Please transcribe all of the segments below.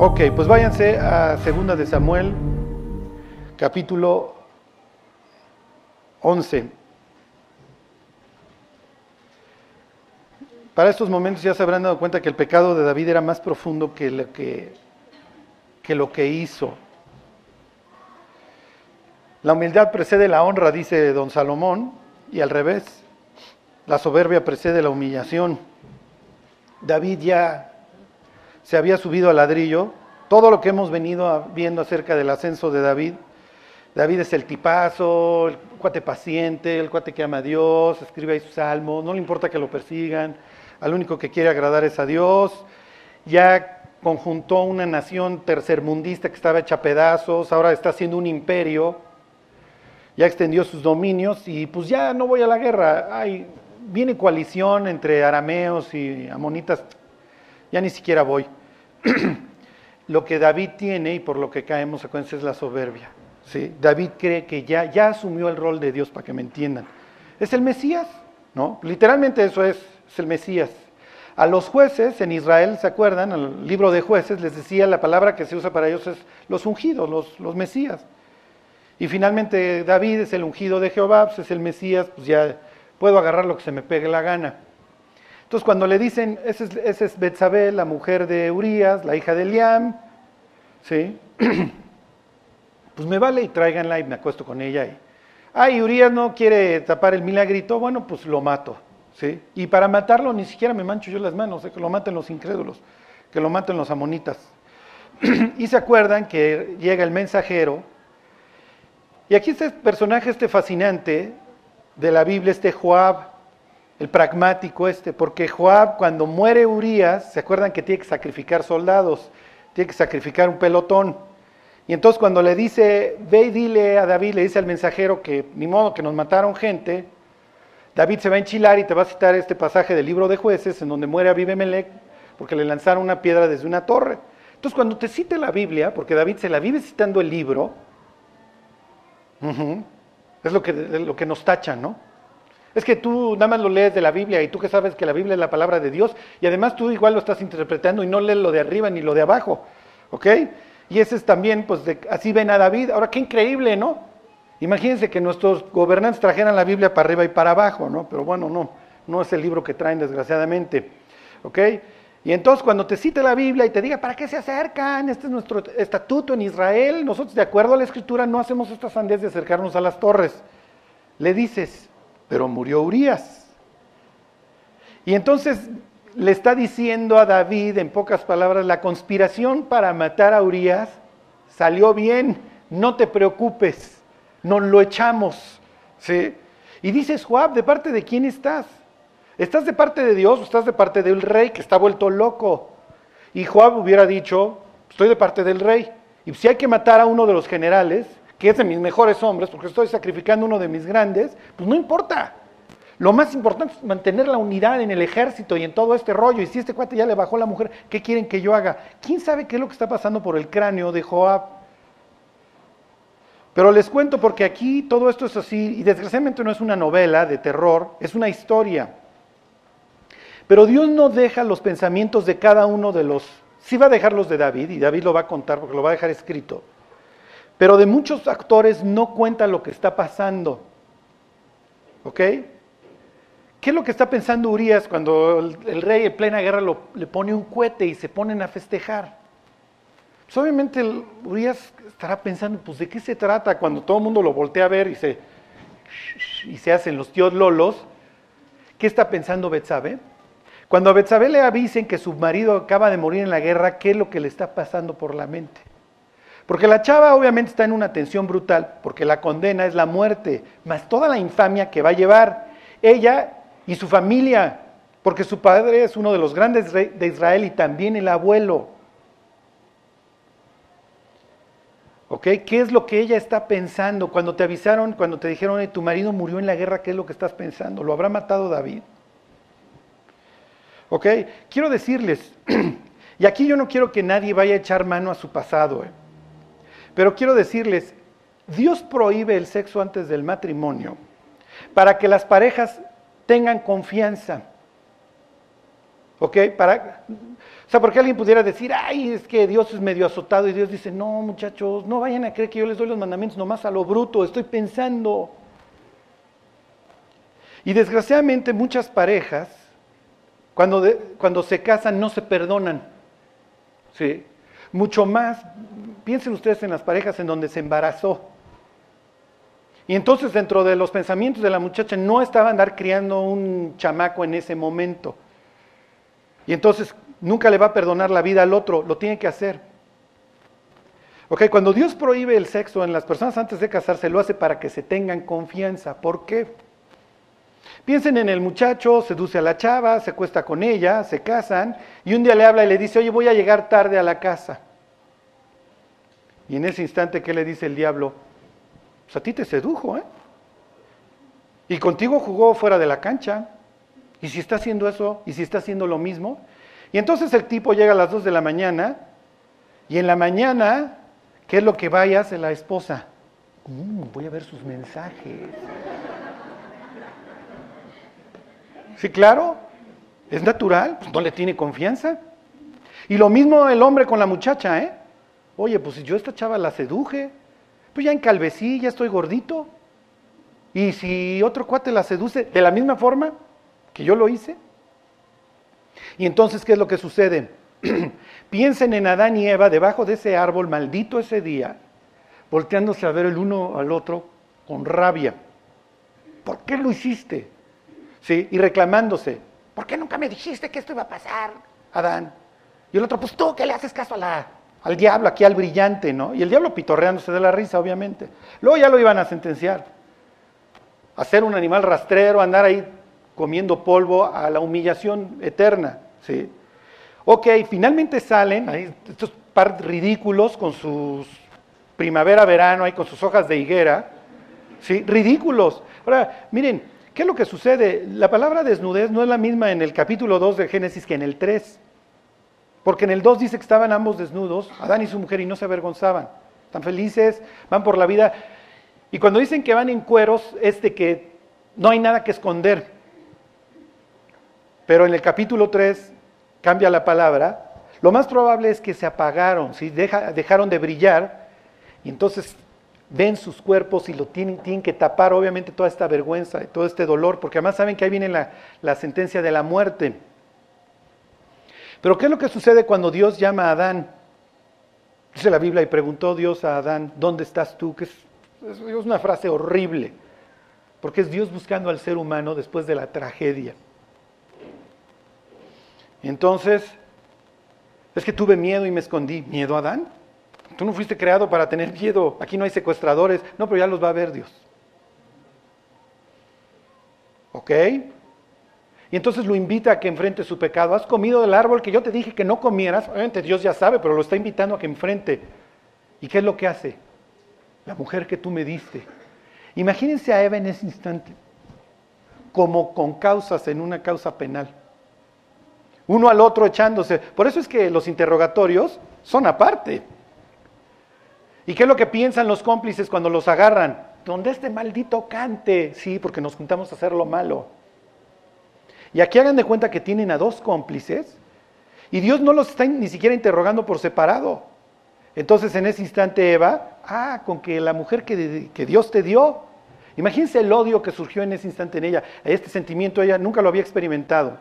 Ok, pues váyanse a Segunda de Samuel, capítulo 11. Para estos momentos ya se habrán dado cuenta que el pecado de David era más profundo que lo que, que, lo que hizo. La humildad precede la honra, dice don Salomón, y al revés, la soberbia precede la humillación. David ya se había subido al ladrillo. Todo lo que hemos venido viendo acerca del ascenso de David, David es el tipazo, el cuate paciente, el cuate que ama a Dios, escribe ahí sus salmos, no le importa que lo persigan, al único que quiere agradar es a Dios. Ya conjuntó una nación tercermundista que estaba hecha pedazos, ahora está haciendo un imperio, ya extendió sus dominios y pues ya no voy a la guerra. Hay, viene coalición entre arameos y amonitas, ya ni siquiera voy. lo que David tiene y por lo que caemos a es la soberbia. David cree que ya, ya asumió el rol de Dios para que me entiendan. Es el Mesías, ¿no? Literalmente eso es, es el Mesías. A los jueces en Israel, ¿se acuerdan? el libro de jueces les decía la palabra que se usa para ellos es los ungidos, los, los Mesías. Y finalmente David es el ungido de Jehová, pues es el Mesías, pues ya puedo agarrar lo que se me pegue la gana. Entonces cuando le dicen, esa es, ese es Betsabé, la mujer de Urias, la hija de Eliam, ¿sí? pues me vale y tráiganla y me acuesto con ella. Y, ay, Urias no quiere tapar el milagrito, bueno, pues lo mato. ¿sí? Y para matarlo ni siquiera me mancho yo las manos, que lo maten los incrédulos, que lo maten los amonitas. y se acuerdan que llega el mensajero, y aquí este personaje, este fascinante de la Biblia, este Joab, el pragmático este, porque Joab cuando muere Urias, se acuerdan que tiene que sacrificar soldados, tiene que sacrificar un pelotón. Y entonces cuando le dice, ve y dile a David, le dice al mensajero que ni modo que nos mataron gente, David se va a enchilar y te va a citar este pasaje del libro de jueces en donde muere Abimelech porque le lanzaron una piedra desde una torre. Entonces cuando te cite la Biblia, porque David se la vive citando el libro, es lo que, lo que nos tachan, ¿no? Es que tú nada más lo lees de la Biblia y tú que sabes que la Biblia es la palabra de Dios y además tú igual lo estás interpretando y no lees lo de arriba ni lo de abajo, ¿ok? Y ese es también, pues así ven a David. Ahora, qué increíble, ¿no? Imagínense que nuestros gobernantes trajeran la Biblia para arriba y para abajo, ¿no? Pero bueno, no, no es el libro que traen desgraciadamente, ¿ok? Y entonces cuando te cite la Biblia y te diga, ¿para qué se acercan? Este es nuestro estatuto en Israel. Nosotros, de acuerdo a la escritura, no hacemos estas sandías de acercarnos a las torres. Le dices, pero murió Urias. Y entonces le está diciendo a David, en pocas palabras, la conspiración para matar a Urias salió bien, no te preocupes, nos lo echamos. ¿sí? Y dices, Joab, ¿de parte de quién estás? ¿Estás de parte de Dios o estás de parte del rey que está vuelto loco? Y Joab hubiera dicho, estoy de parte del rey. Y si hay que matar a uno de los generales, que es de mis mejores hombres, porque estoy sacrificando uno de mis grandes, pues no importa. Lo más importante es mantener la unidad en el ejército y en todo este rollo. Y si este cuate ya le bajó a la mujer, ¿qué quieren que yo haga? ¿Quién sabe qué es lo que está pasando por el cráneo de Joab? Pero les cuento porque aquí todo esto es así, y desgraciadamente no es una novela de terror, es una historia. Pero Dios no deja los pensamientos de cada uno de los... Sí va a dejar los de David, y David lo va a contar porque lo va a dejar escrito. Pero de muchos actores no cuenta lo que está pasando. ¿Ok? ¿Qué es lo que está pensando Urias cuando el, rey en plena guerra le pone un cohete y se ponen a festejar? Pues obviamente Urias estará pensando, pues de qué se trata cuando todo el mundo lo voltea a ver y se, y se hacen los tíos lolos. ¿Qué está pensando Betsabe? Cuando a Betsabe le avisen que su marido acaba de morir en la guerra, ¿qué es lo que le está pasando por la mente? Porque la chava obviamente está en una tensión brutal, porque la condena es la muerte, más toda la infamia que va a llevar ella y su familia, porque su padre es uno de los grandes de Israel y también el abuelo. ¿Ok? ¿Qué es lo que ella está pensando? Cuando te avisaron, cuando te dijeron, tu marido murió en la guerra, ¿qué es lo que estás pensando? ¿Lo habrá matado David? ¿Ok? Quiero decirles, y aquí yo no quiero que nadie vaya a echar mano a su pasado, ¿eh? Pero quiero decirles, Dios prohíbe el sexo antes del matrimonio para que las parejas tengan confianza. ¿Ok? O sea, porque alguien pudiera decir, ay, es que Dios es medio azotado y Dios dice, no, muchachos, no vayan a creer que yo les doy los mandamientos nomás a lo bruto, estoy pensando. Y desgraciadamente muchas parejas, cuando, cuando se casan, no se perdonan. ¿Sí? Mucho más, piensen ustedes en las parejas en donde se embarazó. Y entonces dentro de los pensamientos de la muchacha no estaba andar criando un chamaco en ese momento. Y entonces nunca le va a perdonar la vida al otro, lo tiene que hacer. Ok, cuando Dios prohíbe el sexo en las personas antes de casarse, lo hace para que se tengan confianza. ¿Por qué? Piensen en el muchacho, seduce a la chava, se cuesta con ella, se casan, y un día le habla y le dice, oye, voy a llegar tarde a la casa. Y en ese instante, ¿qué le dice el diablo? Pues a ti te sedujo, ¿eh? Y contigo jugó fuera de la cancha. Y si está haciendo eso, y si está haciendo lo mismo. Y entonces el tipo llega a las 2 de la mañana, y en la mañana, ¿qué es lo que va y hace la esposa? Mm, voy a ver sus mensajes. Sí, claro, es natural, pues no le tiene confianza. Y lo mismo el hombre con la muchacha, ¿eh? Oye, pues si yo esta chava la seduje, pues ya encalvecí, ya estoy gordito. Y si otro cuate la seduce de la misma forma que yo lo hice. Y entonces, ¿qué es lo que sucede? Piensen en Adán y Eva debajo de ese árbol maldito ese día, volteándose a ver el uno al otro con rabia. ¿Por qué lo hiciste? ¿Sí? Y reclamándose. ¿Por qué nunca me dijiste que esto iba a pasar, Adán? Y el otro, pues tú que le haces caso a la, al diablo, aquí al brillante, ¿no? Y el diablo pitorreándose de la risa, obviamente. Luego ya lo iban a sentenciar. A ser un animal rastrero, andar ahí comiendo polvo a la humillación eterna, ¿sí? Ok, finalmente salen ahí, estos par ridículos con sus primavera-verano, ahí con sus hojas de higuera, ¿sí? Ridículos. Ahora, miren, ¿qué es lo que sucede? La palabra desnudez no es la misma en el capítulo 2 de Génesis que en el 3. Porque en el 2 dice que estaban ambos desnudos, Adán y su mujer, y no se avergonzaban. Están felices, van por la vida. Y cuando dicen que van en cueros, es de que no hay nada que esconder. Pero en el capítulo 3 cambia la palabra. Lo más probable es que se apagaron, ¿sí? dejaron de brillar. Y entonces ven sus cuerpos y lo tienen, tienen que tapar, obviamente, toda esta vergüenza y todo este dolor, porque además saben que ahí viene la, la sentencia de la muerte. Pero ¿qué es lo que sucede cuando Dios llama a Adán? Dice la Biblia y preguntó Dios a Adán, ¿dónde estás tú? Que es, es una frase horrible, porque es Dios buscando al ser humano después de la tragedia. Entonces, es que tuve miedo y me escondí. ¿Miedo, Adán? Tú no fuiste creado para tener miedo. Aquí no hay secuestradores. No, pero ya los va a ver Dios. ¿Ok? Y entonces lo invita a que enfrente su pecado. Has comido del árbol que yo te dije que no comieras. Obviamente Dios ya sabe, pero lo está invitando a que enfrente. ¿Y qué es lo que hace? La mujer que tú me diste. Imagínense a Eva en ese instante, como con causas en una causa penal. Uno al otro echándose. Por eso es que los interrogatorios son aparte. ¿Y qué es lo que piensan los cómplices cuando los agarran? ¿Dónde este maldito cante? Sí, porque nos juntamos a hacer lo malo. Y aquí hagan de cuenta que tienen a dos cómplices y Dios no los está ni siquiera interrogando por separado. Entonces en ese instante Eva, ah, con que la mujer que, que Dios te dio, imagínense el odio que surgió en ese instante en ella, este sentimiento ella nunca lo había experimentado.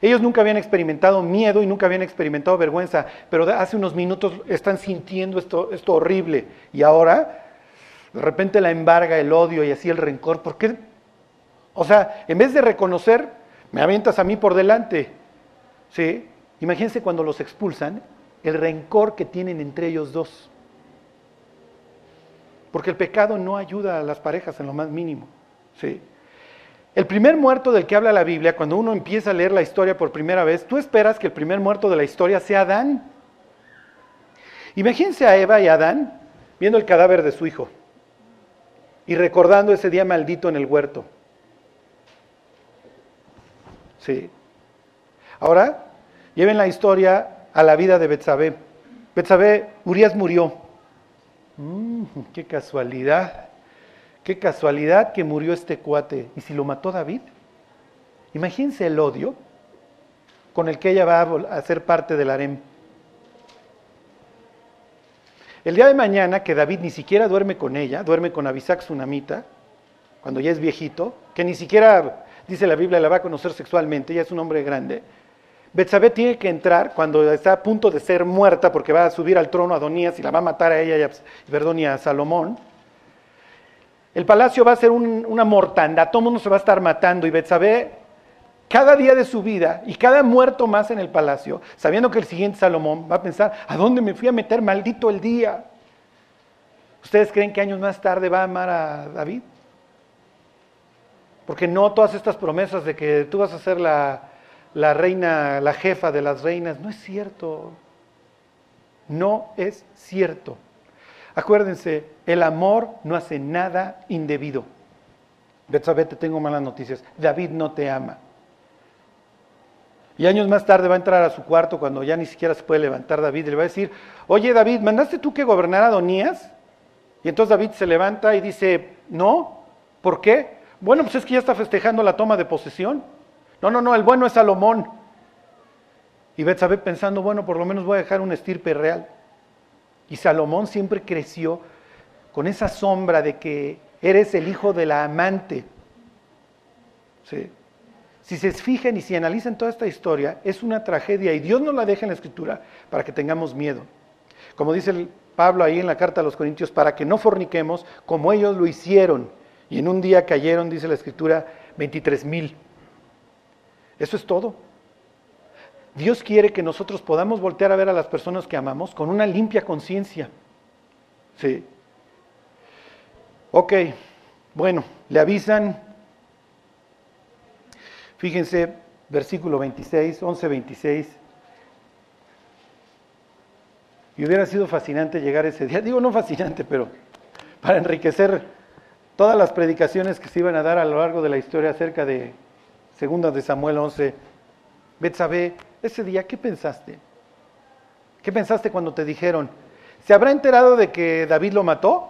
Ellos nunca habían experimentado miedo y nunca habían experimentado vergüenza, pero hace unos minutos están sintiendo esto, esto horrible y ahora de repente la embarga el odio y así el rencor. ¿Por qué? O sea, en vez de reconocer me avientas a mí por delante. ¿Sí? Imagínense cuando los expulsan, el rencor que tienen entre ellos dos. Porque el pecado no ayuda a las parejas en lo más mínimo. ¿Sí? El primer muerto del que habla la Biblia, cuando uno empieza a leer la historia por primera vez, tú esperas que el primer muerto de la historia sea Adán. Imagínense a Eva y Adán viendo el cadáver de su hijo y recordando ese día maldito en el huerto. Sí. Ahora, lleven la historia a la vida de Betsabé. Betsabé, Urias murió. Mm, qué casualidad. Qué casualidad que murió este cuate. ¿Y si lo mató David? Imagínense el odio. con el que ella va a ser parte del harem. El día de mañana, que David ni siquiera duerme con ella, duerme con Abisac Tsunamita, cuando ya es viejito, que ni siquiera, dice la Biblia, la va a conocer sexualmente, ya es un hombre grande. Betsabé tiene que entrar cuando está a punto de ser muerta, porque va a subir al trono a Adonías y la va a matar a ella y a, perdón, y a Salomón. El palacio va a ser una mortanda, todo el mundo se va a estar matando y Betsabé cada día de su vida y cada muerto más en el palacio, sabiendo que el siguiente Salomón va a pensar, ¿a dónde me fui a meter maldito el día? ¿Ustedes creen que años más tarde va a amar a David? Porque no todas estas promesas de que tú vas a ser la reina, la jefa de las reinas, no es cierto. No es cierto. Acuérdense, el amor no hace nada indebido. Betsabé, te tengo malas noticias. David no te ama. Y años más tarde va a entrar a su cuarto cuando ya ni siquiera se puede levantar David y le va a decir, oye David, ¿mandaste tú que gobernara Adonías? Y entonces David se levanta y dice, no, ¿por qué? Bueno, pues es que ya está festejando la toma de posesión. No, no, no, el bueno es Salomón. Y Betsabé pensando, bueno, por lo menos voy a dejar un estirpe real. Y Salomón siempre creció con esa sombra de que eres el hijo de la amante. ¿Sí? Si se fijan y si analizan toda esta historia, es una tragedia y Dios nos la deja en la escritura para que tengamos miedo. Como dice Pablo ahí en la carta a los Corintios, para que no forniquemos como ellos lo hicieron. Y en un día cayeron, dice la escritura, 23 mil. Eso es todo. Dios quiere que nosotros podamos voltear a ver a las personas que amamos con una limpia conciencia. Sí. Ok, bueno, le avisan, Fíjense, versículo 26, 11, 26. Y hubiera sido fascinante llegar ese día. Digo, no fascinante, pero para enriquecer todas las predicaciones que se iban a dar a lo largo de la historia acerca de Segunda de Samuel 11. Betsabé, ese día, ¿qué pensaste? ¿Qué pensaste cuando te dijeron? ¿Se habrá enterado de que David lo mató?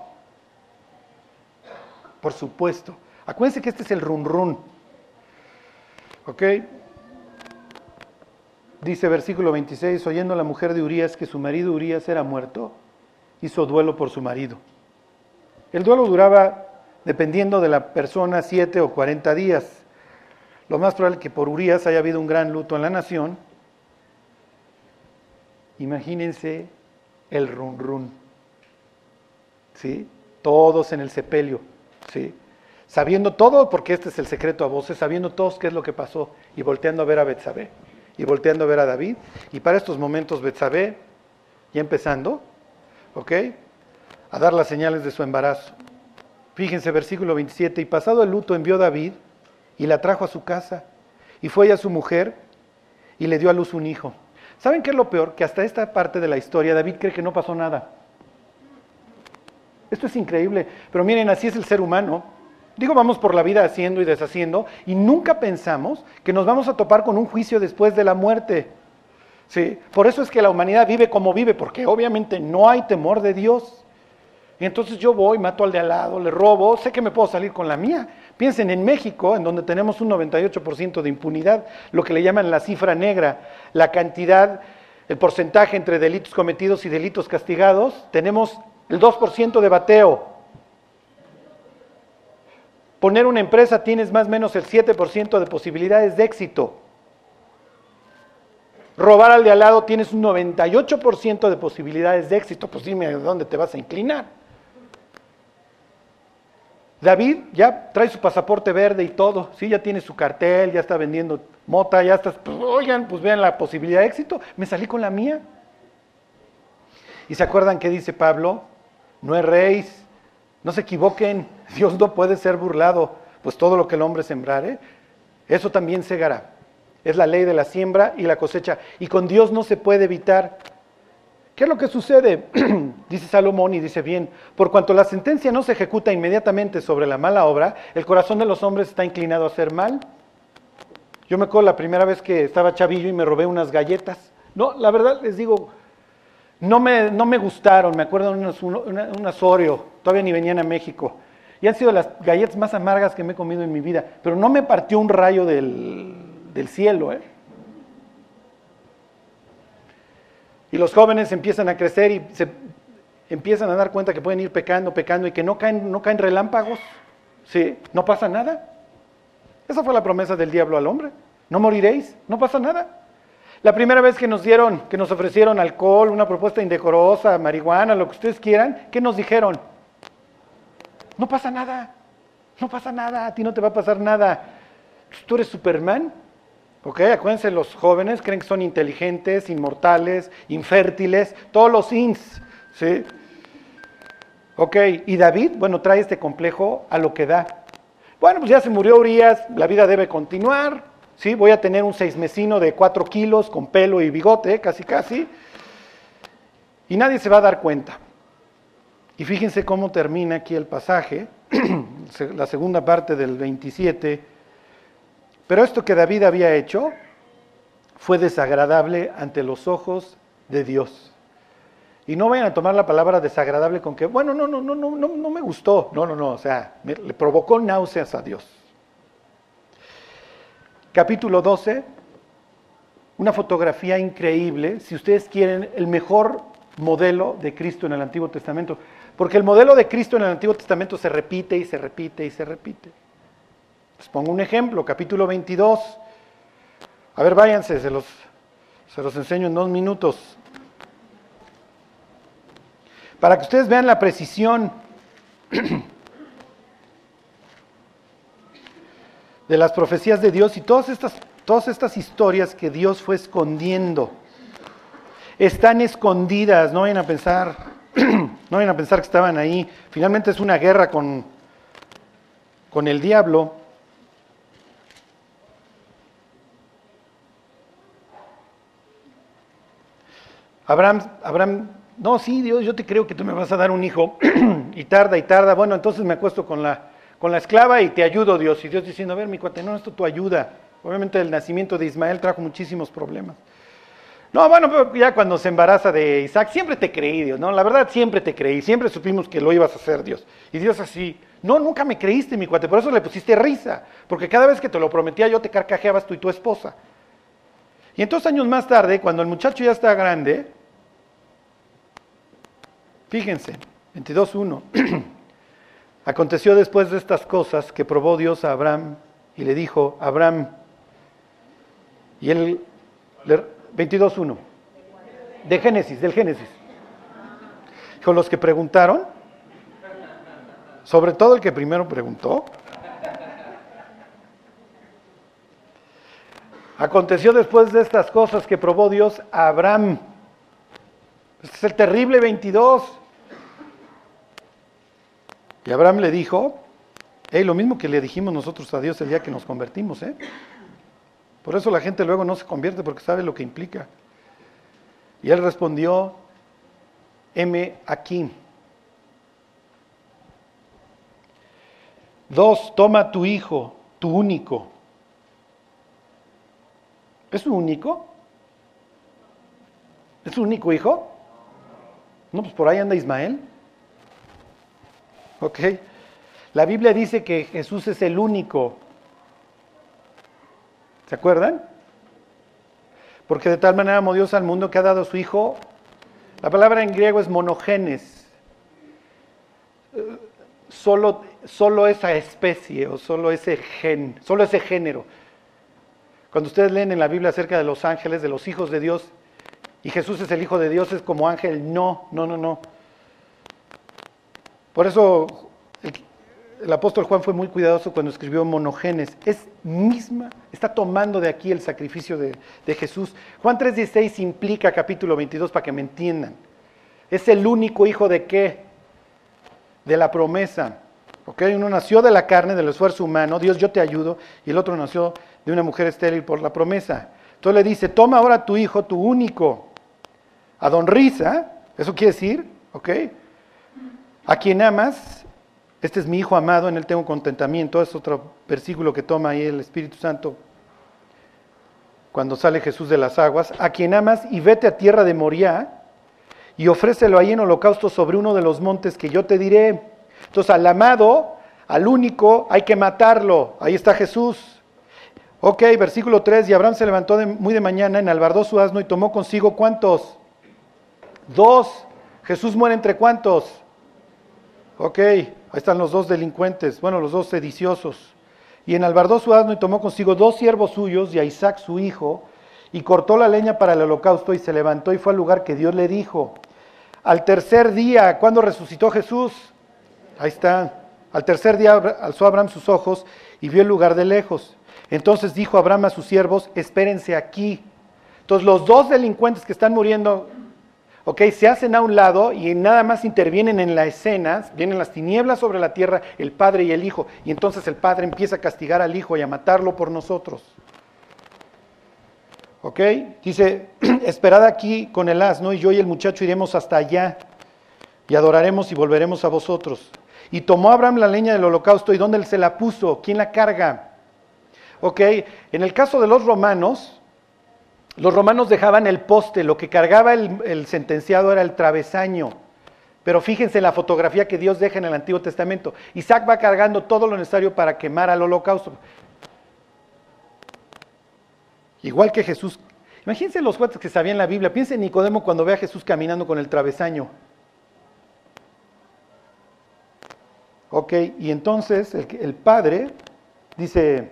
Por supuesto. Acuérdense que este es el run run. ¿Ok? Dice versículo 26, oyendo la mujer de Urias que su marido Urias era muerto, hizo duelo por su marido. El duelo duraba, dependiendo de la persona, siete o cuarenta días. Lo más probable es que por Urias haya habido un gran luto en la nación. Imagínense el run run. ¿Sí? Todos en el sepelio. ¿Sí? sabiendo todo, porque este es el secreto a voces, sabiendo todos qué es lo que pasó, y volteando a ver a Betsabé, y volteando a ver a David, y para estos momentos Betsabé, ya empezando, ¿ok? A dar las señales de su embarazo. Fíjense, versículo 27, y pasado el luto envió David, y la trajo a su casa, y fue ella su mujer, y le dio a luz un hijo. ¿Saben qué es lo peor? Que hasta esta parte de la historia David cree que no pasó nada. Esto es increíble, pero miren, así es el ser humano. Digo, vamos por la vida haciendo y deshaciendo y nunca pensamos que nos vamos a topar con un juicio después de la muerte. ¿Sí? Por eso es que la humanidad vive como vive, porque obviamente no hay temor de Dios. Y entonces yo voy, mato al de al lado, le robo, sé que me puedo salir con la mía. Piensen en México, en donde tenemos un 98% de impunidad, lo que le llaman la cifra negra, la cantidad, el porcentaje entre delitos cometidos y delitos castigados, tenemos el 2% de bateo. Poner una empresa tienes más o menos el 7% de posibilidades de éxito. Robar al de al lado tienes un 98% de posibilidades de éxito. Pues dime a dónde te vas a inclinar. David ya trae su pasaporte verde y todo, sí, ya tiene su cartel, ya está vendiendo mota, ya está, pues, oigan, pues vean la posibilidad de éxito, me salí con la mía. ¿Y se acuerdan qué dice Pablo? No erréis, no se equivoquen, Dios no puede ser burlado, pues todo lo que el hombre sembrare, eso también segará. Es la ley de la siembra y la cosecha. Y con Dios no se puede evitar. ¿Qué es lo que sucede? dice Salomón y dice bien, por cuanto la sentencia no se ejecuta inmediatamente sobre la mala obra, el corazón de los hombres está inclinado a hacer mal. Yo me acuerdo la primera vez que estaba chavillo y me robé unas galletas. No, la verdad les digo, no me, no me gustaron, me acuerdo unas, unas Oreo, todavía ni venían a México. Y han sido las galletas más amargas que me he comido en mi vida, pero no me partió un rayo del, cielo. ¿eh? Y los jóvenes empiezan a crecer y se empiezan a dar cuenta que pueden ir pecando, pecando y que no caen, no caen relámpagos. ¿Sí? No pasa nada. Esa fue la promesa del diablo al hombre. No moriréis, no pasa nada. La primera vez que nos dieron, que nos ofrecieron alcohol, una propuesta indecorosa, marihuana, lo que ustedes quieran, ¿qué nos dijeron? No pasa nada, no pasa nada, a ti no te va a pasar nada. Tú eres Superman, ¿ok? Acuérdense, los jóvenes creen que son inteligentes, inmortales, infértiles, todos los ins, ¿sí? Ok, y David, bueno, trae este complejo a lo que da. Bueno, pues ya se murió Urias, la vida debe continuar, ¿sí? Voy a tener un seismesino de cuatro kilos con pelo y bigote, casi casi, y nadie se va a dar cuenta. Y fíjense cómo termina aquí el pasaje, la segunda parte del 27. Pero esto que David había hecho fue desagradable ante los ojos de Dios. Y no vayan a tomar la palabra desagradable con que, bueno, no, no, no, no, no, no me gustó. No, no, no, o sea, le provocó náuseas a Dios. Capítulo 12, una fotografía increíble, si ustedes quieren, el mejor modelo de Cristo en el Antiguo Testamento. Porque el modelo de Cristo en el Antiguo Testamento se repite y se repite y se repite. Les pongo un ejemplo, capítulo 22. A ver, váyanse, se los, se los enseño en dos minutos. Para que ustedes vean la precisión de las profecías de Dios y todas estas, todas estas historias que Dios fue escondiendo. Están escondidas, no vayan a pensar, no vayan a pensar que estaban ahí. Finalmente es una guerra con, con el diablo. Abraham, Abraham no, sí, Dios, yo te creo que tú me vas a dar un hijo. y tarda y tarda. Bueno, entonces me acuesto con la, con la esclava y te ayudo, Dios. Y Dios diciendo, a ver, mi cuate, no, esto tu ayuda. Obviamente el nacimiento de Ismael trajo muchísimos problemas. No, bueno, ya cuando se embaraza de Isaac, siempre te creí, Dios, ¿no? La verdad, siempre te creí, siempre supimos que lo ibas a hacer, Dios. Y Dios así, no, nunca me creíste, mi cuate, por eso le pusiste risa, porque cada vez que te lo prometía yo te carcajeabas tú y tu esposa. Y entonces años más tarde, cuando el muchacho ya está grande, Fíjense, 22.1. Aconteció después de estas cosas que probó Dios a Abraham y le dijo, Abraham, y él, 22.1, de Génesis, del Génesis. Con los que preguntaron, sobre todo el que primero preguntó, Aconteció después de estas cosas que probó Dios a Abraham. Este es el terrible 22. Y Abraham le dijo, hey, lo mismo que le dijimos nosotros a Dios el día que nos convertimos, ¿eh? Por eso la gente luego no se convierte porque sabe lo que implica. Y él respondió, M aquí. Dos, toma tu hijo, tu único. ¿Es su único? ¿Es su único hijo? No, pues por ahí anda Ismael. ¿Ok? La Biblia dice que Jesús es el único. ¿Se acuerdan? Porque de tal manera amó Dios al mundo que ha dado a su Hijo. La palabra en griego es monogenes. Solo, solo esa especie o solo ese gen, solo ese género. Cuando ustedes leen en la Biblia acerca de los ángeles, de los hijos de Dios, y Jesús es el Hijo de Dios, es como ángel, no, no, no, no. Por eso el, apóstol Juan fue muy cuidadoso cuando escribió monogenes. Es misma, está tomando de aquí el sacrificio de, Jesús. Juan 3.16 implica capítulo 22 para que me entiendan. Es el único hijo de qué? De la promesa. Uno nació de la carne, del esfuerzo humano, Dios yo te ayudo, y el otro nació de una mujer estéril por la promesa. Entonces le dice, toma ahora tu hijo, tu único, a don Risa, eso quiere decir, ¿ok? A quien amas, este es mi Hijo amado, en él tengo contentamiento. Es otro versículo que toma ahí el Espíritu Santo cuando sale Jesús de las aguas. A quien amas y vete a tierra de Moriah y ofrécelo ahí en holocausto sobre uno de los montes que yo te diré. Entonces al amado, al único, hay que matarlo. Ahí está Jesús. Ok, versículo 3, y Abraham se levantó muy de mañana, enalbardó su asno y tomó consigo cuántos? Dos. Jesús muere entre cuántos? Ok, ahí están los dos delincuentes, bueno, los dos sediciosos. Y enalbardó su asno y tomó consigo dos siervos suyos y a Isaac su hijo, y cortó la leña para el holocausto y se levantó y fue al lugar que Dios le dijo. Al tercer día, cuando resucitó Jesús, ahí está, al tercer día alzó Abraham sus ojos y vio el lugar de lejos. Entonces dijo Abraham a sus siervos, espérense aquí. Entonces los dos delincuentes que están muriendo, ok, se hacen a un lado y nada más intervienen en la escena, vienen las tinieblas sobre la tierra, el padre y el hijo, y entonces el padre empieza a castigar al hijo y a matarlo por nosotros. ¿Ok? Dice, esperad aquí con el asno y yo y el muchacho iremos hasta allá y adoraremos y volveremos a vosotros. Y tomó Abraham la leña del holocausto y ¿dónde se la puso? ¿Quién la carga? ¿Ok? En el caso de los romanos, los romanos dejaban el poste, lo que cargaba el, sentenciado era el travesaño. Pero fíjense en la fotografía que Dios deja en el Antiguo Testamento. Isaac va cargando todo lo necesario para quemar al holocausto. Igual que Jesús. Imagínense los cuates que sabían la Biblia. Piensen en Nicodemo cuando ve a Jesús caminando con el travesaño. Ok, y entonces el, el padre dice,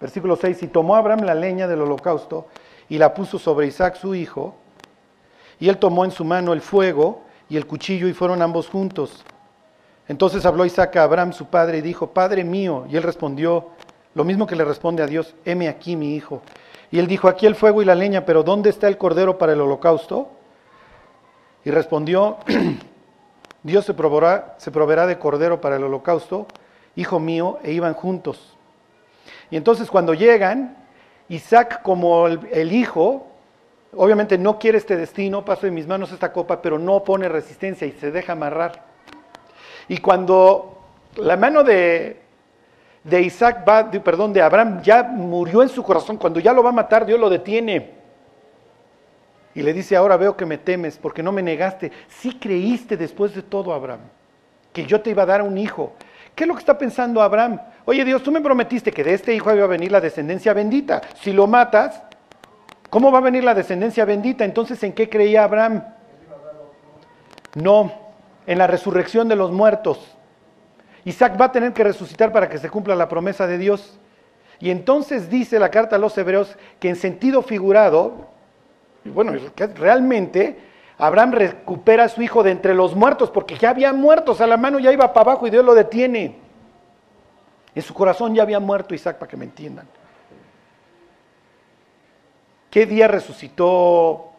versículo 6, y tomó Abraham la leña del holocausto y la puso sobre Isaac su hijo, y él tomó en su mano el fuego y el cuchillo y fueron ambos juntos. Entonces habló Isaac a Abraham su padre y dijo, Padre mío, y él respondió, lo mismo que le responde a Dios, heme aquí mi hijo. Y él dijo, aquí el fuego y la leña, pero ¿dónde está el cordero para el holocausto? Y respondió, Dios se proveerá, se proveerá de cordero para el holocausto, hijo mío, e iban juntos. Y entonces cuando llegan, Isaac como el, hijo, obviamente no quiere este destino, paso de mis manos esta copa, pero no pone resistencia y se deja amarrar. Y cuando la mano de, de Isaac va, perdón, de Abraham ya murió en su corazón, cuando ya lo va a matar, Dios lo detiene. Y le dice, ahora veo que me temes porque no me negaste. Sí creíste después de todo, Abraham, que yo te iba a dar un hijo. ¿Qué es lo que está pensando Abraham? Oye Dios, tú me prometiste que de este hijo iba a venir la descendencia bendita. Si lo matas, ¿cómo va a venir la descendencia bendita? Entonces, ¿en qué creía Abraham? No, en la resurrección de los muertos. Isaac va a tener que resucitar para que se cumpla la promesa de Dios. Y entonces dice la carta a los hebreos que en sentido figurado, bueno, realmente Abraham recupera a su hijo de entre los muertos, porque ya había muertos, a la mano ya iba para abajo y Dios lo detiene. En su corazón ya había muerto Isaac, para que me entiendan. ¿Qué día resucitó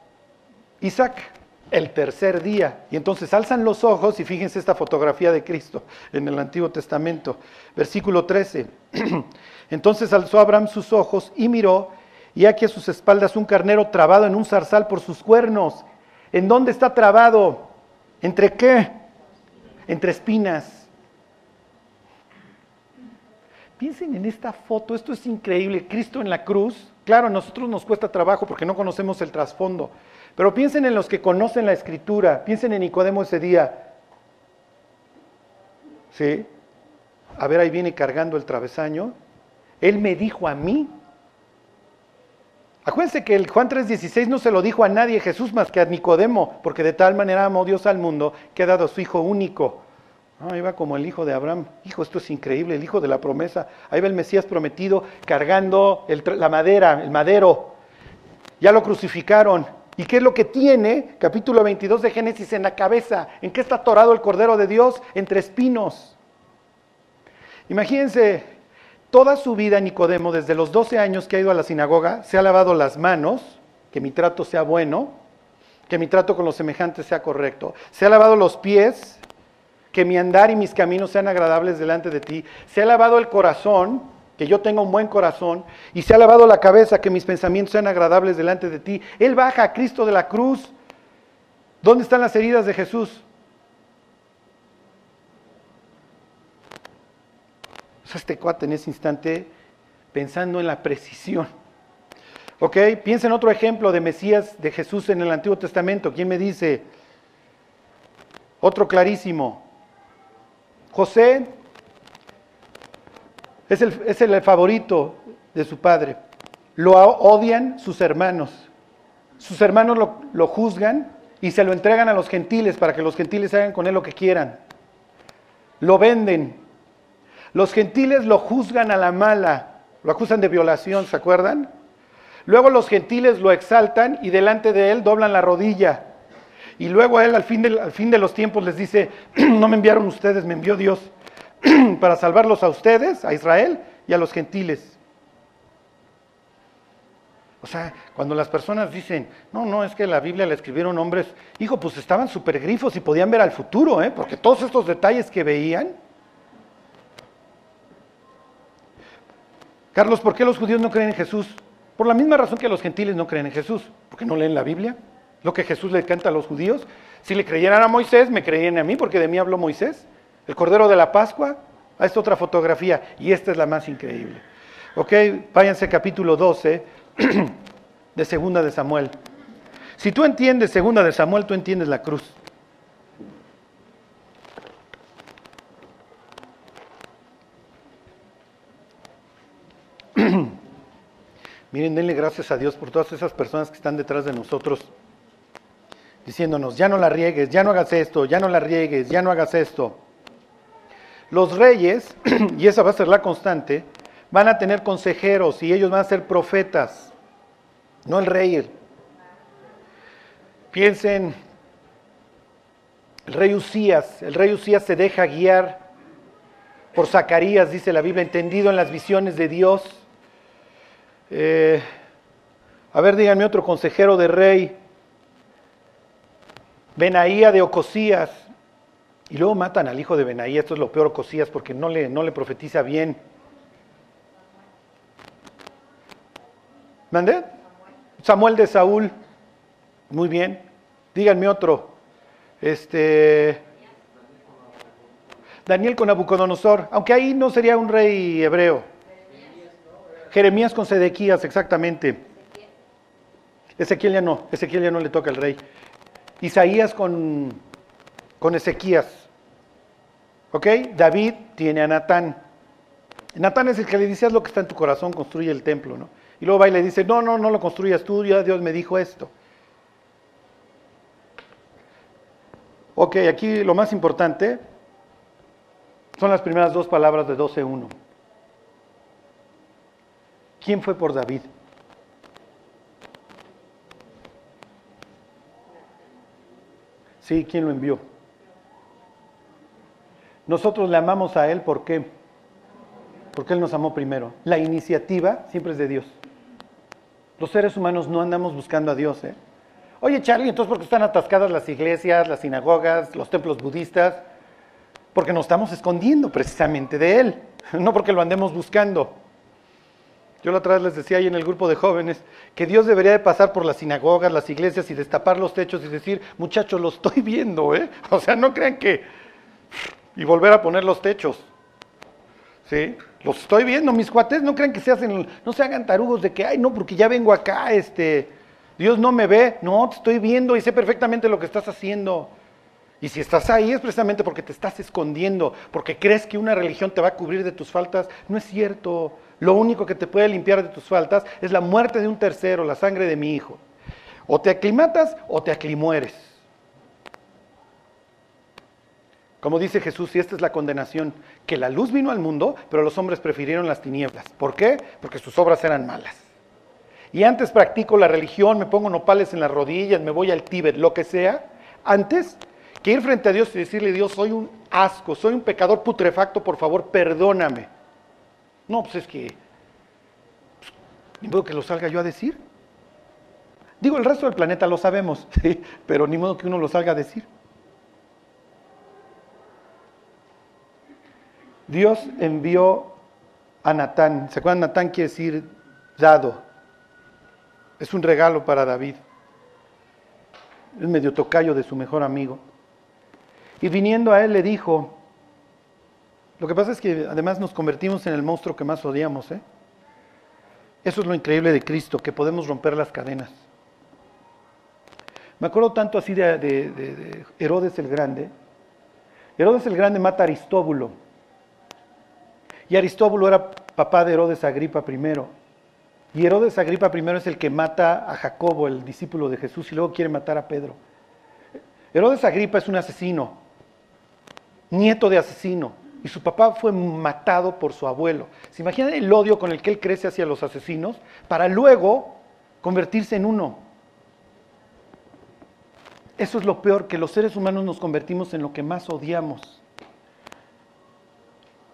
Isaac? el tercer día. Y entonces alzan los ojos y fíjense esta fotografía de Cristo en el Antiguo Testamento, versículo 13. Entonces alzó Abraham sus ojos y miró, y aquí a sus espaldas un carnero trabado en un zarzal por sus cuernos. ¿En dónde está trabado? ¿Entre qué? Entre espinas. Piensen en esta foto, esto es increíble. Cristo en la cruz, claro, a nosotros nos cuesta trabajo porque no conocemos el trasfondo. Pero piensen en los que conocen la escritura, piensen en Nicodemo ese día. ¿Sí? A ver, ahí viene cargando el travesaño. Él me dijo a mí. Acuérdense que el Juan 3:16 no se lo dijo a nadie Jesús más que a Nicodemo, porque de tal manera amó Dios al mundo que ha dado a su Hijo único. Ahí va como el hijo de Abraham. Hijo, esto es increíble, el hijo de la promesa. Ahí va el Mesías prometido cargando la madera, el madero. Ya lo crucificaron. ¿Y qué es lo que tiene, capítulo 22 de Génesis, en la cabeza? ¿En qué está atorado el Cordero de Dios? Entre espinos. Imagínense, toda su vida Nicodemo, desde los 12 años que ha ido a la sinagoga, se ha lavado las manos, que mi trato sea bueno, que mi trato con los semejantes sea correcto. Se ha lavado los pies, que mi andar y mis caminos sean agradables delante de ti. Se ha lavado el corazón, que yo tenga un buen corazón, y se ha lavado la cabeza, que mis pensamientos sean agradables delante de ti. Él baja a Cristo de la cruz. ¿Dónde están las heridas de Jesús? este cuate en ese instante pensando en la precisión. ¿Ok? Piensa en otro ejemplo de Mesías, de Jesús en el Antiguo Testamento. ¿Quién me dice? Otro clarísimo. José es el, es el favorito de su padre. Lo odian sus hermanos. Sus hermanos lo, lo juzgan y se lo entregan a los gentiles para que los gentiles hagan con él lo que quieran. Lo venden. Los gentiles lo juzgan a la mala, lo acusan de violación, ¿se acuerdan? Luego los gentiles lo exaltan y delante de él doblan la rodilla. Y luego él al fin, de, al fin de los tiempos les dice, no me enviaron ustedes, me envió Dios para salvarlos a ustedes, a Israel y a los gentiles. O sea, cuando las personas dicen, no, no, es que la Biblia la escribieron hombres, hijo, pues estaban súper grifos y podían ver al futuro, ¿eh? porque todos estos detalles que veían. Carlos, ¿por qué los judíos no creen en Jesús? Por la misma razón que los gentiles no creen en Jesús, porque no leen la Biblia. Lo que Jesús le canta a los judíos. Si le creyeran a Moisés, me creerían a mí, porque de mí habló Moisés. El Cordero de la Pascua, a esta otra fotografía, y esta es la más increíble. Ok, váyanse capítulo 12 de Segunda de Samuel. Si tú entiendes Segunda de Samuel, tú entiendes la cruz. Miren, denle gracias a Dios por todas esas personas que están detrás de nosotros, diciéndonos, ya no la riegues, ya no hagas esto, ya no la riegues, ya no hagas esto. Los reyes, y esa va a ser la constante, van a tener consejeros y ellos van a ser profetas, no el rey. Piensen, el rey Usías, el rey Usías se deja guiar por Zacarías, dice la Biblia, entendido en las visiones de Dios. Eh, a ver, díganme otro consejero de rey. Benaía de Ocosías. Y luego matan al hijo de Benaía, esto es lo peor Ocosías porque no le, no le profetiza bien. ¿Mandé? Samuel de Saúl. Muy bien. Díganme otro. Este. Daniel con Nabucodonosor, aunque ahí no sería un rey hebreo. Jeremías con Sedequías, exactamente. Ezequiel ya no, Ezequiel ya no le toca al rey. Isaías con, con Ezequías. ¿Ok? David tiene a Natán. Natán es el que le dice, haz lo que está en tu corazón, construye el templo, ¿no? Y luego va y le dice, no, no, no lo construyas tú, ya Dios me dijo esto. Ok, aquí lo más importante son las primeras dos palabras de 12.1. ¿Quién fue por David? Sí, ¿quién lo envió? Nosotros le amamos a Él, ¿por qué? Porque Él nos amó primero. La iniciativa siempre es de Dios. Los seres humanos no andamos buscando a Dios. ¿eh? Oye, Charlie, entonces, ¿por qué están atascadas las iglesias, las sinagogas, los templos budistas? Porque nos estamos escondiendo precisamente de Él, no porque lo andemos buscando. Yo la otra vez les decía ahí en el grupo de jóvenes que Dios debería de pasar por las sinagogas, las iglesias y destapar los techos y decir, muchachos, lo estoy viendo, ¿eh? O sea, no crean que... Y volver a poner los techos. ¿Sí? Los estoy viendo, mis cuates, no crean que se hacen, no se hagan tarugos de que, ay, no, porque ya vengo acá, este, Dios no me ve, no, te estoy viendo y sé perfectamente lo que estás haciendo. Y si estás ahí es precisamente porque te estás escondiendo, porque crees que una religión te va a cubrir de tus faltas. No es cierto. Lo único que te puede limpiar de tus faltas es la muerte de un tercero, la sangre de mi hijo. O te aclimatas o te aclimueres. Como dice Jesús, y esta es la condenación, que la luz vino al mundo, pero los hombres prefirieron las tinieblas. ¿Por qué? Porque sus obras eran malas. Y antes practico la religión, me pongo nopales en las rodillas, me voy al Tíbet, lo que sea, antes que ir frente a Dios y decirle, Dios, soy un asco, soy un pecador putrefacto, por favor, perdóname. No, pues es que, pues, ni modo que lo salga yo a decir. Digo, el resto del planeta lo sabemos, pero ni modo que uno lo salga a decir. Dios envió a Natán. ¿Se acuerdan? Natán quiere decir dado. Es un regalo para David. Es medio tocayo de su mejor amigo. Y viniendo a él le dijo, lo que pasa es que además nos convertimos en el monstruo que más odiamos. ¿eh? Eso es lo increíble de Cristo, que podemos romper las cadenas. Me acuerdo tanto así de, de Herodes el Grande. Herodes el Grande mata a Aristóbulo y Aristóbulo era papá de Herodes Agripa I. Y Herodes Agripa I es el que mata a Jacobo, el discípulo de Jesús, y luego quiere matar a Pedro. Herodes Agripa es un asesino, nieto de asesino, y su papá fue matado por su abuelo. ¿Se imaginan el odio con el que él crece hacia los asesinos para luego convertirse en uno? Eso es lo peor, que los seres humanos nos convertimos en lo que más odiamos.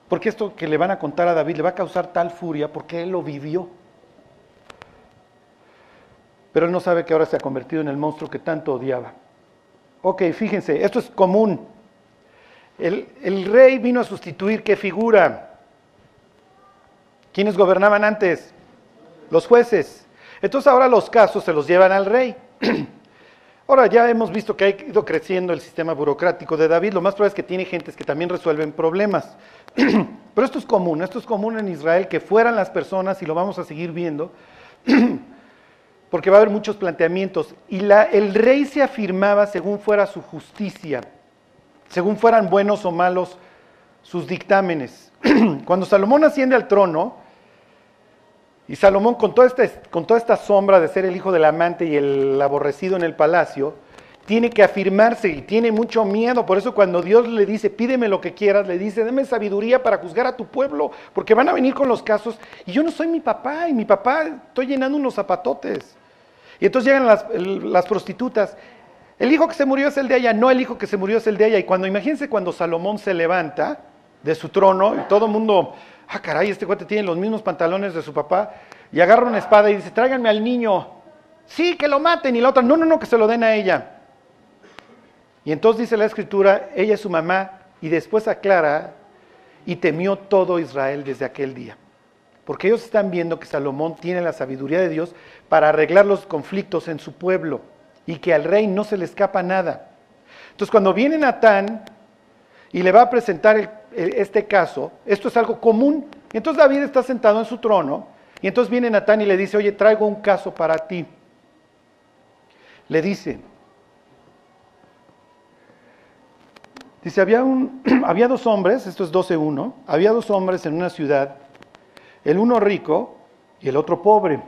Porque esto que le van a contar a David le va a causar tal furia porque él lo vivió. Pero él no sabe que ahora se ha convertido en el monstruo que tanto odiaba. Ok, fíjense, esto es común. El, rey vino a sustituir qué figura. ¿Quiénes gobernaban antes? Los jueces. Entonces ahora los casos se los llevan al rey. Ahora ya hemos visto que ha ido creciendo el sistema burocrático de David. Lo más probable es que tiene gentes que también resuelven problemas. Pero esto es común, esto es común en Israel, que fueran las personas, y lo vamos a seguir viendo, porque va a haber muchos planteamientos. Y la, el rey se afirmaba según fuera su justicia, según fueran buenos o malos sus dictámenes. Cuando Salomón asciende al trono, y Salomón, con toda, esta, con toda esta sombra de ser el hijo del amante y el aborrecido en el palacio, tiene que afirmarse y tiene mucho miedo. Por eso cuando Dios le dice, pídeme lo que quieras, le dice, dame sabiduría para juzgar a tu pueblo, porque van a venir con los casos. Y yo no soy mi papá, y mi papá estoy llenando unos zapatotes. Y entonces llegan las, las prostitutas. El hijo que se murió es el de ella, no el hijo que se murió es el de ella. Y cuando, imagínense cuando Salomón se levanta de su trono y todo el mundo ah, caray, este cuate tiene los mismos pantalones de su papá, y agarra una espada y dice, tráiganme al niño. Sí, que lo maten. Y la otra, no, no, no, que se lo den a ella. Y entonces dice la escritura, ella es su mamá, y después aclara, y temió todo Israel desde aquel día. Porque ellos están viendo que Salomón tiene la sabiduría de Dios para arreglar los conflictos en su pueblo, y que al rey no se le escapa nada. Entonces cuando viene Natán y le va a presentar este caso, esto es algo común. Y entonces David está sentado en su trono y entonces viene Natán y le dice, oye, traigo un caso para ti. Le dice, dice, había, había dos hombres, esto es 12.1, había dos hombres en una ciudad, el uno rico y el otro pobre.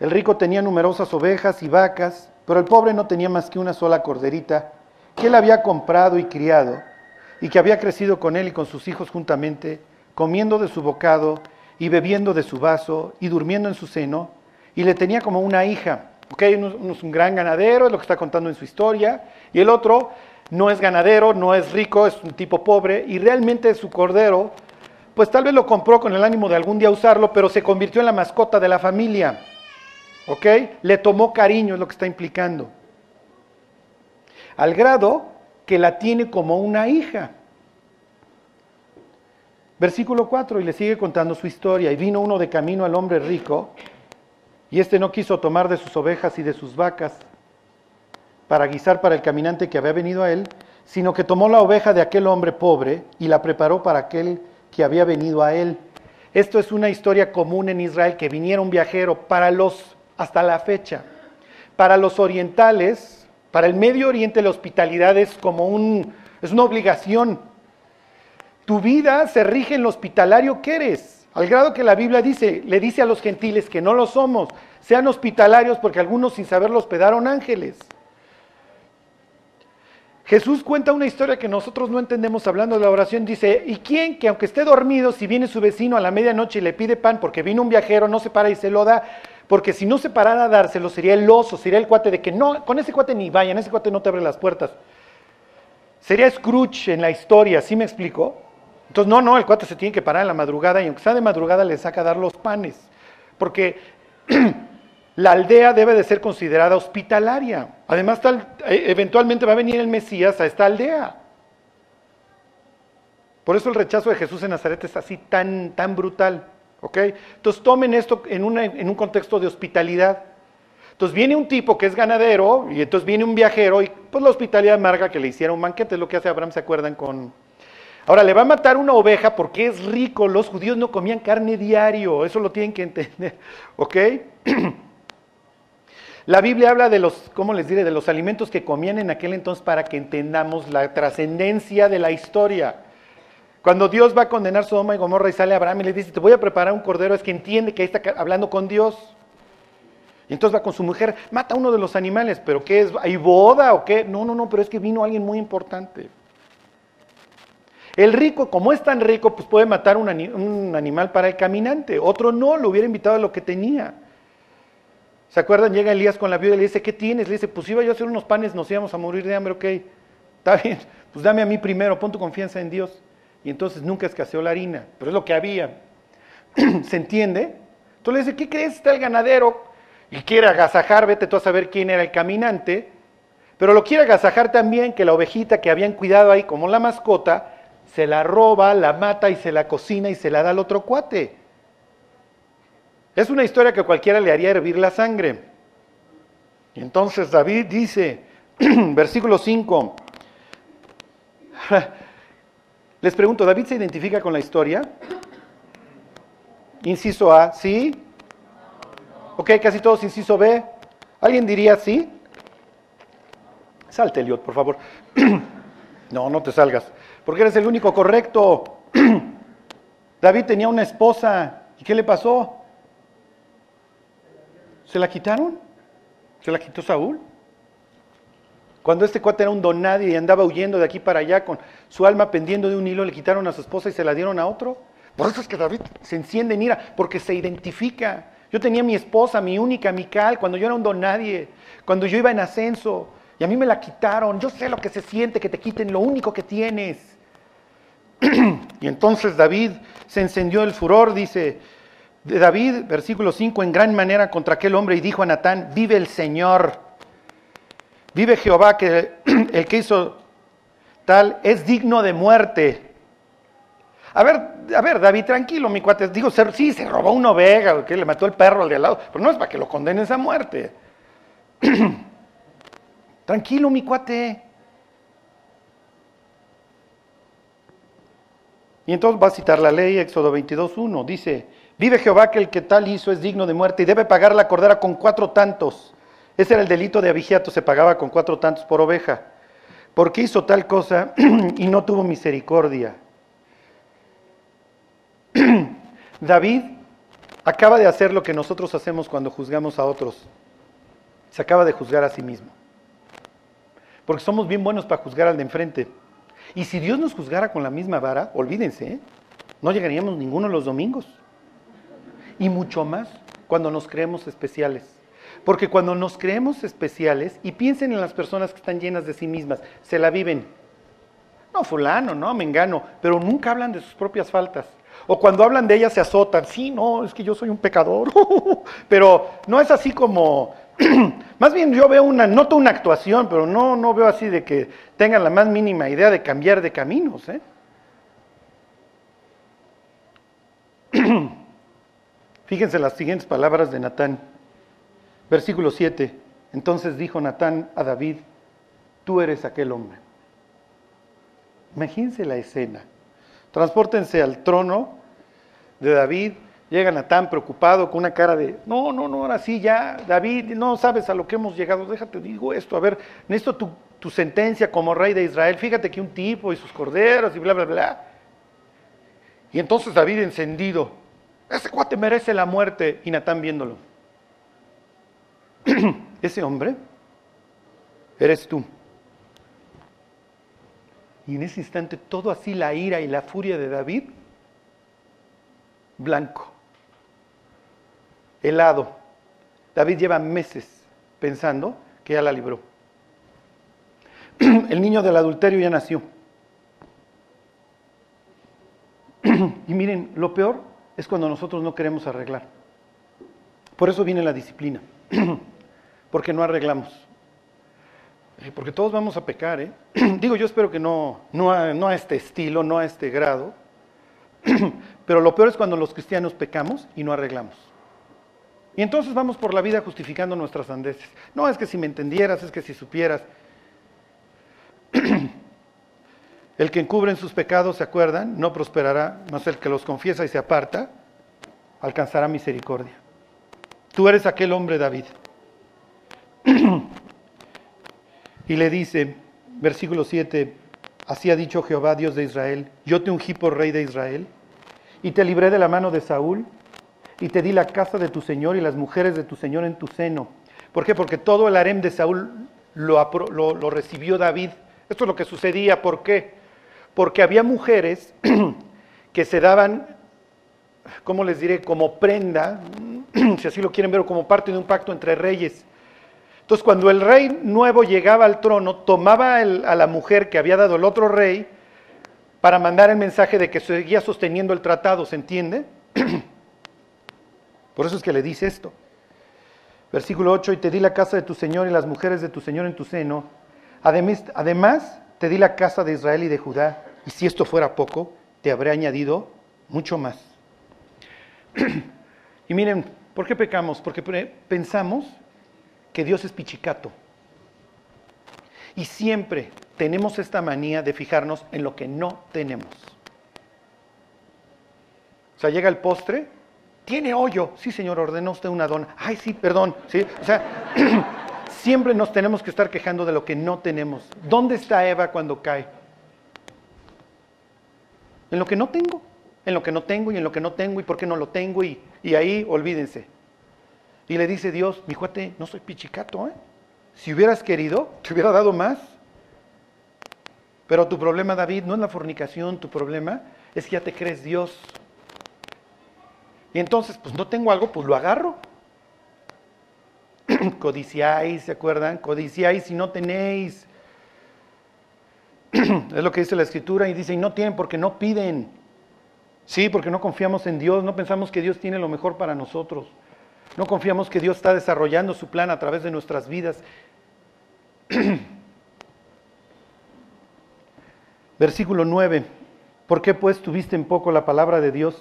El rico tenía numerosas ovejas y vacas, pero el pobre no tenía más que una sola corderita que él había comprado y criado y que había crecido con él y con sus hijos juntamente, comiendo de su bocado y bebiendo de su vaso y durmiendo en su seno, y le tenía como una hija. ¿ok? Uno es un gran ganadero, es lo que está contando en su historia, y el otro no es ganadero, no es rico, es un tipo pobre, y realmente su cordero, pues tal vez lo compró con el ánimo de algún día usarlo, pero se convirtió en la mascota de la familia. ¿Ok? Le tomó cariño, es lo que está implicando. Al grado que la tiene como una hija. Versículo 4, y le sigue contando su historia. Y vino uno de camino al hombre rico, y éste no quiso tomar de sus ovejas y de sus vacas para guisar para el caminante que había venido a él, sino que tomó la oveja de aquel hombre pobre y la preparó para aquel que había venido a él. Esto es una historia común en Israel, que viniera un viajero para los, hasta la fecha. Para los orientales, para el Medio Oriente la hospitalidad es como un, es una obligación. Tu vida se rige en lo hospitalario que eres, al grado que la Biblia dice, le dice a los gentiles que no lo somos, sean hospitalarios porque algunos sin saberlo hospedaron ángeles. Jesús cuenta una historia que nosotros no entendemos hablando de la oración. Dice, ¿y quién que aunque esté dormido, si viene su vecino a la medianoche y le pide pan porque vino un viajero, no se para y se lo da? Porque si no se parara a dárselo, sería el oso, sería el cuate de que no, con ese cuate ni vayan, ese cuate no te abre las puertas. Sería Scrooge en la historia, ¿sí me explico? Entonces, no, no, el cuate se tiene que parar en la madrugada y aunque sea de madrugada le saca a dar los panes. Porque la aldea debe de ser considerada hospitalaria. Además, tal, e, eventualmente va a venir el Mesías a esta aldea. Por eso el rechazo de Jesús en Nazaret es así tan, tan brutal. Entonces tomen esto en, un contexto de hospitalidad. Entonces viene un tipo que es ganadero y entonces viene un viajero y pues la hospitalidad marca que le hiciera un banquete, es lo que hace Abraham, ¿se acuerdan? con Ahora le va a matar una oveja porque es rico, los judíos no comían carne diario, eso lo tienen que entender, ¿ok? La Biblia habla de los, ¿cómo les diré? De los alimentos que comían en aquel entonces para que entendamos la trascendencia de la historia. Cuando Dios va a condenar Sodoma y Gomorra y sale Abraham y le dice, te voy a preparar un cordero, es que entiende que ahí está hablando con Dios. Y entonces va con su mujer, mata a uno de los animales, pero ¿qué es? ¿Hay boda o qué? No, no, no, pero es que vino alguien muy importante. El rico, como es tan rico, pues puede matar un, un animal para el caminante. Otro no, lo hubiera invitado a lo que tenía. ¿Se acuerdan? Llega Elías con la viuda y le dice, ¿qué tienes? Le dice, pues iba yo a hacer unos panes, nos íbamos a morir de hambre, ok. Está bien, pues dame a mí primero, pon tu confianza en Dios. Y entonces nunca escaseó la harina, pero es lo que había. ¿Se entiende? Entonces le dice, ¿qué crees? Está el ganadero y quiere agasajar, vete tú a saber quién era el caminante, pero lo quiere agasajar también que la ovejita que habían cuidado ahí como la mascota, se la roba, la mata y se la cocina y se la da al otro cuate. Es una historia que cualquiera le haría hervir la sangre. Y entonces David dice, versículo 5, les pregunto, ¿David se identifica con la historia? Inciso A, ¿sí? Ok, casi todos inciso B. ¿Alguien diría sí? Salte, Eliot, por favor. no, no te salgas, porque eres el único correcto. David tenía una esposa, ¿y qué le pasó? ¿Se la quitaron? ¿Se la quitó Saúl? Cuando este cuate era un don nadie y andaba huyendo de aquí para allá con su alma pendiendo de un hilo, le quitaron a su esposa y se la dieron a otro. Por eso es que David se enciende en ira, porque se identifica. Yo tenía mi esposa, mi única, Mical, cuando yo era un don nadie, cuando yo iba en ascenso, y a mí me la quitaron. Yo sé lo que se siente que te quiten lo único que tienes. y entonces David se encendió el furor, dice, David, versículo 5, en gran manera contra aquel hombre y dijo a Natán, vive el Señor, vive Jehová, que el que hizo tal es digno de muerte. A ver, a ver, David, tranquilo, mi cuate. Digo, sí, se robó una oveja, que le mató el perro al de al lado, pero no es para que lo condenes a muerte. tranquilo, mi cuate. Y entonces va a citar la ley, Éxodo 22.1, dice, Vive Jehová que el que tal hizo es digno de muerte y debe pagar la cordera con cuatro tantos. Ese era el delito de abigiato, se pagaba con cuatro tantos por oveja. Porque hizo tal cosa y no tuvo misericordia. David acaba de hacer lo que nosotros hacemos cuando juzgamos a otros. Se acaba de juzgar a sí mismo. Porque somos bien buenos para juzgar al de enfrente. Y si Dios nos juzgara con la misma vara, olvídense, ¿eh? no llegaríamos ninguno los domingos y mucho más cuando nos creemos especiales. Porque cuando nos creemos especiales, y piensen en las personas que están llenas de sí mismas, se la viven. No, fulano, no, me engano, pero nunca hablan de sus propias faltas. O cuando hablan de ellas se azotan, sí, no, es que yo soy un pecador. pero no es así como, más bien yo veo una, noto una actuación, pero no, no veo así de que tengan la más mínima idea de cambiar de caminos. ¿eh? Fíjense las siguientes palabras de Natán. Versículo 7. Entonces dijo Natán a David, tú eres aquel hombre. Imagínense la escena. Transpórtense al trono de David. Llega Natán preocupado con una cara de, no, no, no, ahora sí ya, David, no sabes a lo que hemos llegado, déjate, digo esto, a ver, necesito tu, tu sentencia como rey de Israel, fíjate que un tipo y sus corderos y bla, bla, bla. Y entonces David encendido, ese cuate merece la muerte. Y Natán viéndolo. Ese hombre eres tú. Y en ese instante todo así la ira y la furia de David, blanco, helado. David lleva meses pensando que ya la libró. El niño del adulterio ya nació. Y miren, lo peor es cuando nosotros no queremos arreglar. Por eso viene la disciplina, porque no arreglamos. Eh, porque todos vamos a pecar, ¿eh? Digo, yo espero que no, no, a, este estilo, no a este grado, pero lo peor es cuando los cristianos pecamos y no arreglamos. Y entonces vamos por la vida justificando nuestras sandeces. No, es que si me entendieras, es que si supieras. El que encubre en sus pecados, ¿se acuerdan? No prosperará, más el que los confiesa y se aparta, alcanzará misericordia. Tú eres aquel hombre, David. Y le dice, versículo 7, así ha dicho Jehová, Dios de Israel, yo te ungí por rey de Israel, y te libré de la mano de Saúl, y te di la casa de tu Señor y las mujeres de tu Señor en tu seno. ¿Por qué? Porque todo el harem de Saúl lo, lo recibió David. Esto es lo que sucedía. ¿Por qué? Porque había mujeres que se daban, ¿cómo les diré?, como prenda, si así lo quieren ver, como parte de un pacto entre reyes. Entonces, cuando el rey nuevo llegaba al trono, tomaba a la mujer que había dado el otro rey para mandar el mensaje de que seguía sosteniendo el tratado, ¿se entiende? Por eso es que le dice esto. Versículo 8, y te di la casa de tu Señor y las mujeres de tu Señor en tu seno. Además, además, te di la casa de Israel y de Judá, y si esto fuera poco, te habré añadido mucho más. y miren, ¿por qué pecamos? Porque pensamos que Dios es pichicato. Y siempre tenemos esta manía de fijarnos en lo que no tenemos. O sea, llega el postre, tiene hoyo. Sí, señor, ordenó usted una dona. Ay, sí, perdón. ¿Sí? O sea, siempre nos tenemos que estar quejando de lo que no tenemos. ¿Dónde está Eva cuando cae? En lo que no tengo. En lo que no tengo y en lo que no tengo y por qué no lo tengo y, y ahí olvídense. Y le dice Dios, mi cuate, no soy pichicato, ¿eh? Si hubieras querido, te hubiera dado más. Pero tu problema, David, no es la fornicación, tu problema es que ya te crees Dios. Y entonces, pues no tengo algo, pues lo agarro. Codiciáis, ¿se acuerdan? Codiciáis y no tenéis. es lo que dice la escritura y dice, y no tienen porque no piden. Sí, porque no confiamos en Dios, no pensamos que Dios tiene lo mejor para nosotros. No confiamos que Dios está desarrollando su plan a través de nuestras vidas. Versículo 9. ¿Por qué pues tuviste en poco la palabra de Dios,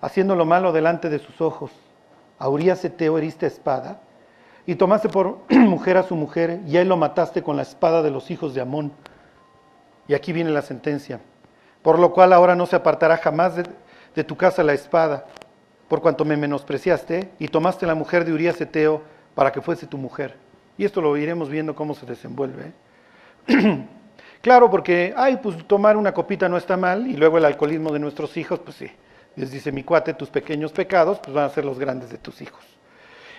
haciendo lo malo delante de sus ojos? A Urias Eteo heriste espada, y tomaste por mujer a su mujer, y él lo mataste con la espada de los hijos de Amón. Y aquí viene la sentencia. Por lo cual ahora no se apartará jamás de tu casa la espada, por cuanto me menospreciaste y tomaste la mujer de Urias Eteo para que fuese tu mujer. Y esto lo iremos viendo cómo se desenvuelve. claro, porque, ay, pues tomar una copita no está mal, y luego el alcoholismo de nuestros hijos, pues sí. Les dice mi cuate, tus pequeños pecados, pues van a ser los grandes de tus hijos.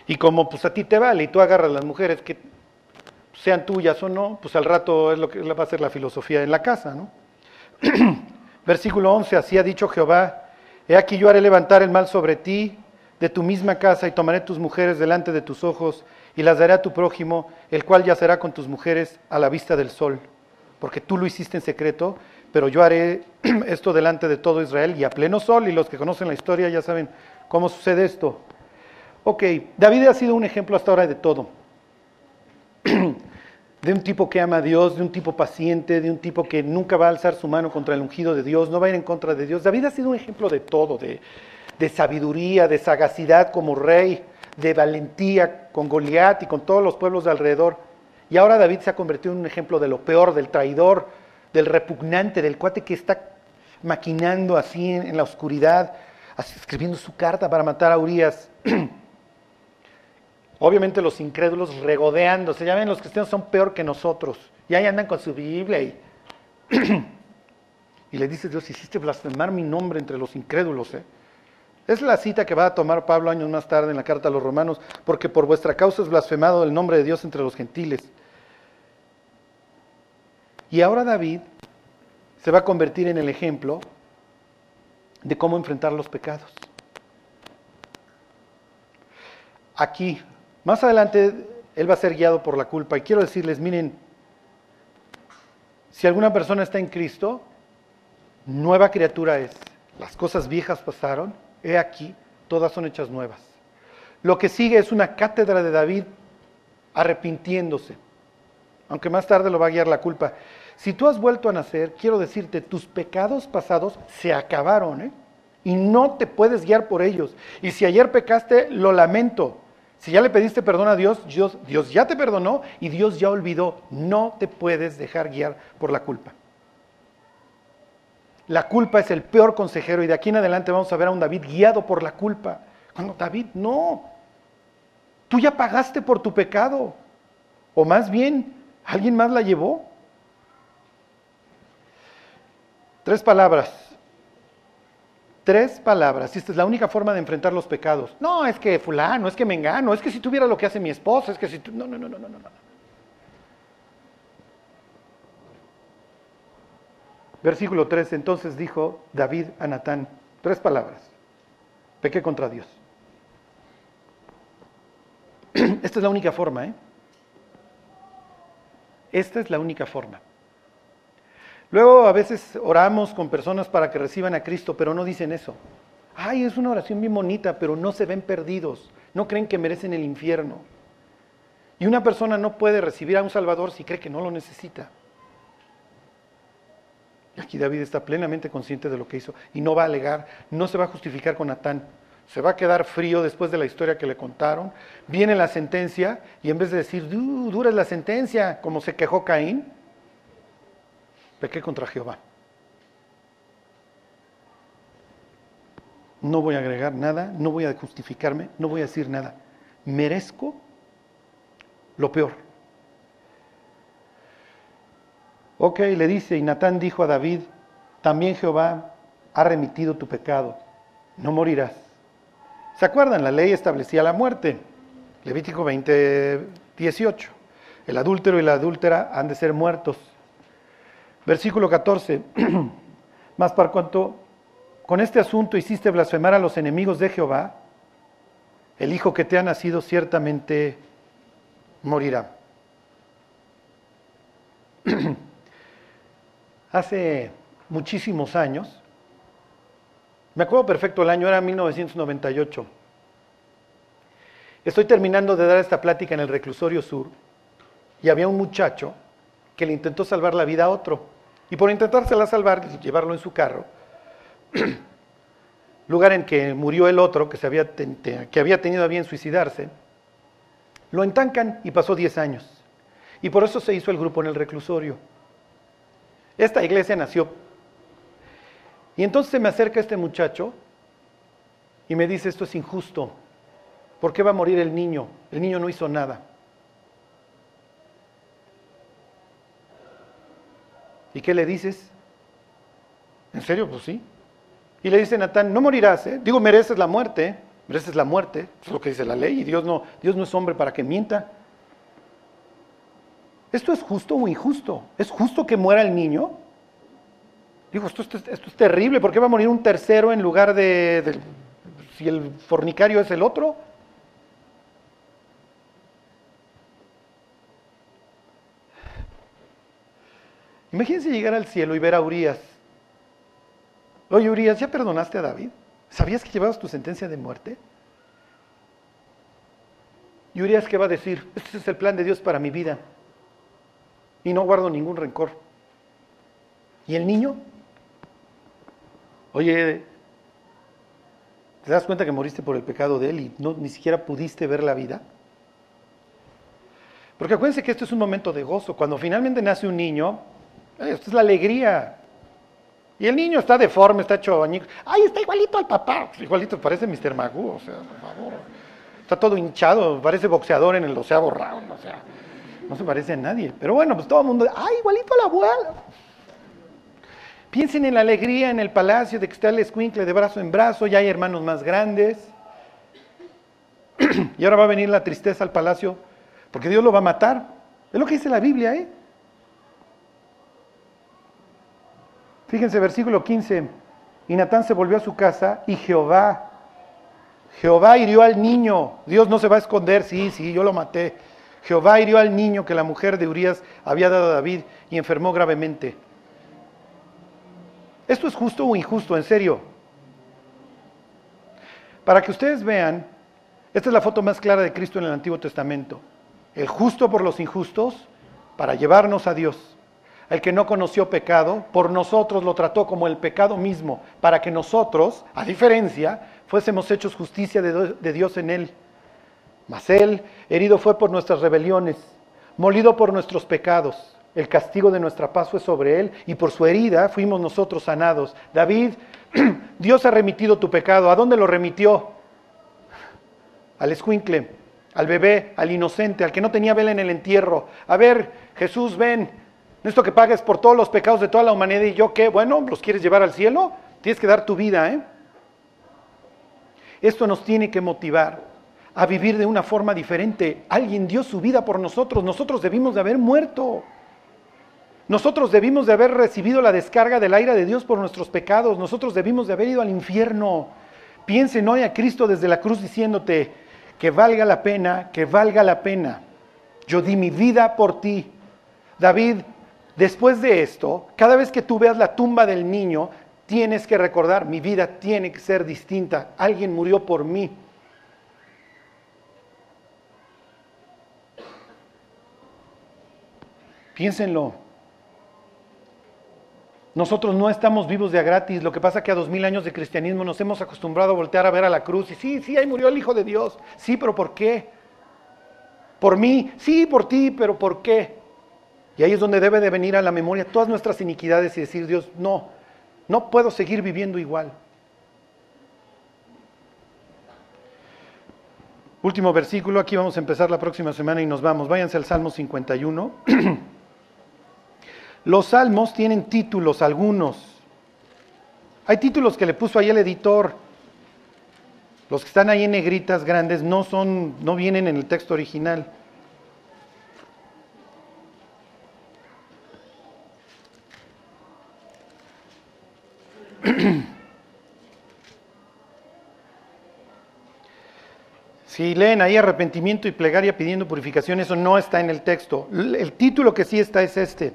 Y como pues a ti te vale y tú agarras las mujeres que sean tuyas o no, pues al rato es lo que va a ser la filosofía en la casa, ¿no? Versículo 11, así ha dicho Jehová, He aquí yo haré levantar el mal sobre ti de tu misma casa y tomaré tus mujeres delante de tus ojos y las daré a tu prójimo, el cual yacerá con tus mujeres a la vista del sol, porque tú lo hiciste en secreto, pero yo haré esto delante de todo Israel y a pleno sol, y los que conocen la historia ya saben cómo sucede esto. Ok, David ha sido un ejemplo hasta ahora de todo. de un tipo que ama a Dios, de un tipo paciente, de un tipo que nunca va a alzar su mano contra el ungido de Dios, no va a ir en contra de Dios. David ha sido un ejemplo de todo, de, sabiduría, de sagacidad como rey, de valentía con Goliat y con todos los pueblos de alrededor. Y ahora David se ha convertido en un ejemplo de lo peor, del traidor, del repugnante, del cuate que está maquinando así en, la oscuridad, escribiendo su carta para matar a Urias. Obviamente los incrédulos regodeándose, ya ven, los cristianos son peor que nosotros. Y ahí andan con su Biblia y, y le dice Dios, hiciste blasfemar mi nombre entre los incrédulos. ¿eh? Es la cita que va a tomar Pablo años más tarde en la carta a los romanos, porque por vuestra causa es blasfemado el nombre de Dios entre los gentiles. Y ahora David se va a convertir en el ejemplo de cómo enfrentar los pecados. Aquí más adelante él va a ser guiado por la culpa. Y quiero decirles, miren, si alguna persona está en Cristo, nueva criatura es. Las cosas viejas pasaron, he aquí, todas son hechas nuevas. Lo que sigue es una cátedra de David arrepintiéndose, aunque más tarde lo va a guiar la culpa. Si tú has vuelto a nacer, quiero decirte, tus pecados pasados se acabaron, ¿eh? Y no te puedes guiar por ellos. Y si ayer pecaste, lo lamento. Si ya le pediste perdón a Dios, Dios, Dios ya te perdonó y Dios ya olvidó. No te puedes dejar guiar por la culpa. La culpa es el peor consejero y de aquí en adelante vamos a ver a un David guiado por la culpa. Cuando David, no. Tú ya pagaste por tu pecado. O más bien, alguien más la llevó. Tres palabras. Tres palabras. Y esta es la única forma de enfrentar los pecados. No, es que fulano, es que me engano, es que si tuviera lo que hace mi esposa, es que si... No, no, no, no, no, no. Versículo 3, entonces dijo David a Natán, tres palabras, pequé contra Dios. Esta es la única forma, ¿eh? Esta es la única forma. Luego a veces oramos con personas para que reciban a Cristo, pero no dicen eso. Ay, es una oración bien bonita, pero no se ven perdidos, no creen que merecen el infierno. Y una persona no puede recibir a un Salvador si cree que no lo necesita. Y aquí David está plenamente consciente de lo que hizo y no va a alegar, no se va a justificar con Natán. Se va a quedar frío después de la historia que le contaron. Viene la sentencia y en vez de decir, dura es la sentencia, como se quejó Caín, pequé contra Jehová. No voy a agregar nada, no voy a justificarme, no voy a decir nada. Merezco lo peor. Ok, le dice, y Natán dijo a David, también Jehová ha remitido tu pecado, no morirás. ¿Se acuerdan? La ley establecía la muerte. Levítico 20, 18. El adúltero y la adúltera han de ser muertos. Versículo 14. Más por cuanto con este asunto hiciste blasfemar a los enemigos de Jehová, el hijo que te ha nacido ciertamente morirá. Hace muchísimos años, me acuerdo perfecto, el año era 1998. Estoy terminando de dar esta plática en el reclusorio sur y había un muchacho que le intentó salvar la vida a otro. Y por intentársela salvar, llevarlo en su carro, lugar en que murió el otro, que, se había, que había tenido a bien suicidarse, lo entancan y pasó 10 años. Y por eso se hizo el grupo en el reclusorio. Esta iglesia nació. Y entonces se me acerca este muchacho y me dice, esto es injusto. ¿Por qué va a morir el niño? El niño no hizo nada. ¿Y qué le dices? ¿En serio? Pues sí. Y le dice Natán, no morirás, ¿eh? Digo, mereces la muerte, ¿eh? mereces la muerte, es lo que dice la ley, y Dios no, Dios no es hombre para que mienta. ¿Esto es justo o injusto? ¿Es justo que muera el niño? Digo, esto, esto, es terrible, ¿por qué va a morir un tercero en lugar de, de si el fornicario es el otro? Imagínense llegar al cielo y ver a Urias. Oye, Urias, ¿ya perdonaste a David? ¿Sabías que llevabas tu sentencia de muerte? Y Urias, ¿qué va a decir? Este es el plan de Dios para mi vida. Y no guardo ningún rencor. ¿Y el niño? Oye, ¿te das cuenta que moriste por el pecado de él y no, ni siquiera pudiste ver la vida? Porque acuérdense que esto es un momento de gozo. Cuando finalmente nace un niño, esto es la alegría. Y el niño está deforme, está hecho ¡Ay, está igualito al papá! Igualito, parece Mr. Magoo, o sea, por favor. Está todo hinchado, parece boxeador en el doceavo round, o sea, no se parece a nadie. Pero bueno, pues todo el mundo, ¡ay, igualito al abuelo! Piensen en la alegría en el palacio de que está el escuincle de brazo en brazo, ya hay hermanos más grandes. y ahora va a venir la tristeza al palacio, porque Dios lo va a matar. Es lo que dice la Biblia, ¿eh? Fíjense, versículo 15. Y Natán se volvió a su casa y Jehová, Jehová hirió al niño. Dios no se va a esconder, sí, sí, yo lo maté. Jehová hirió al niño que la mujer de Urias había dado a David y enfermó gravemente. ¿Esto es justo o injusto? En serio. Para que ustedes vean, esta es la foto más clara de Cristo en el Antiguo Testamento. El justo por los injustos para llevarnos a Dios. El que no conoció pecado, por nosotros lo trató como el pecado mismo, para que nosotros, a diferencia, fuésemos hechos justicia de, Dios en él. Mas él, herido fue por nuestras rebeliones, molido por nuestros pecados. El castigo de nuestra paz fue sobre él y por su herida fuimos nosotros sanados. David, Dios ha remitido tu pecado. ¿A dónde lo remitió? Al escuincle, al bebé, al inocente, al que no tenía vela en el entierro. A ver, Jesús, ven, esto que pagues por todos los pecados de toda la humanidad y yo qué, bueno, ¿los quieres llevar al cielo? Tienes que dar tu vida, ¿eh? Esto nos tiene que motivar a vivir de una forma diferente. Alguien dio su vida por nosotros, nosotros debimos de haber muerto. Nosotros debimos de haber recibido la descarga del aire de Dios por nuestros pecados, nosotros debimos de haber ido al infierno. Piensen hoy a Cristo desde la cruz diciéndote que valga la pena, que valga la pena. Yo di mi vida por ti. David, después de esto, cada vez que tú veas la tumba del niño, tienes que recordar, mi vida tiene que ser distinta. Alguien murió por mí. Piénsenlo. Nosotros no estamos vivos de a gratis. Lo que pasa es que a dos mil años de cristianismo nos hemos acostumbrado a voltear a ver a la cruz y sí, sí, ahí murió el Hijo de Dios. Sí, pero ¿por qué? Por mí, sí, por ti, pero ¿por qué? Y ahí es donde debe de venir a la memoria todas nuestras iniquidades y decir, Dios, no, no puedo seguir viviendo igual. Último versículo, aquí vamos a empezar la próxima semana y nos vamos. Váyanse al Salmo 51. Los salmos tienen títulos algunos. Hay títulos que le puso ahí el editor. Los que están ahí en negritas grandes no son no vienen en el texto original. Si leen ahí arrepentimiento y plegaria pidiendo purificación, eso no está en el texto. El título que sí está es este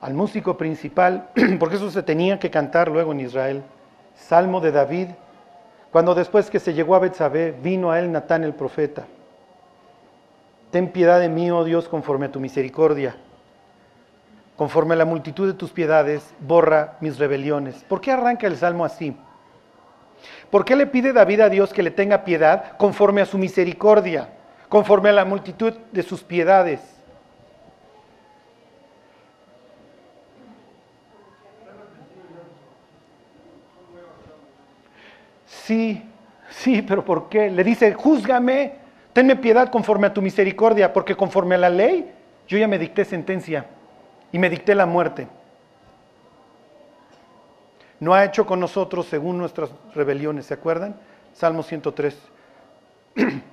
al músico principal, porque eso se tenía que cantar luego en Israel, Salmo de David, cuando después que se llegó a Betsabé, vino a él Natán el profeta. Ten piedad de mí, oh Dios, conforme a tu misericordia. Conforme a la multitud de tus piedades, borra mis rebeliones. ¿Por qué arranca el salmo así? ¿Por qué le pide David a Dios que le tenga piedad conforme a su misericordia, conforme a la multitud de sus piedades? Sí, sí, pero ¿por qué? Le dice, júzgame, tenme piedad conforme a tu misericordia, porque conforme a la ley yo ya me dicté sentencia y me dicté la muerte. No ha hecho con nosotros según nuestras rebeliones, ¿se acuerdan? Salmo 103.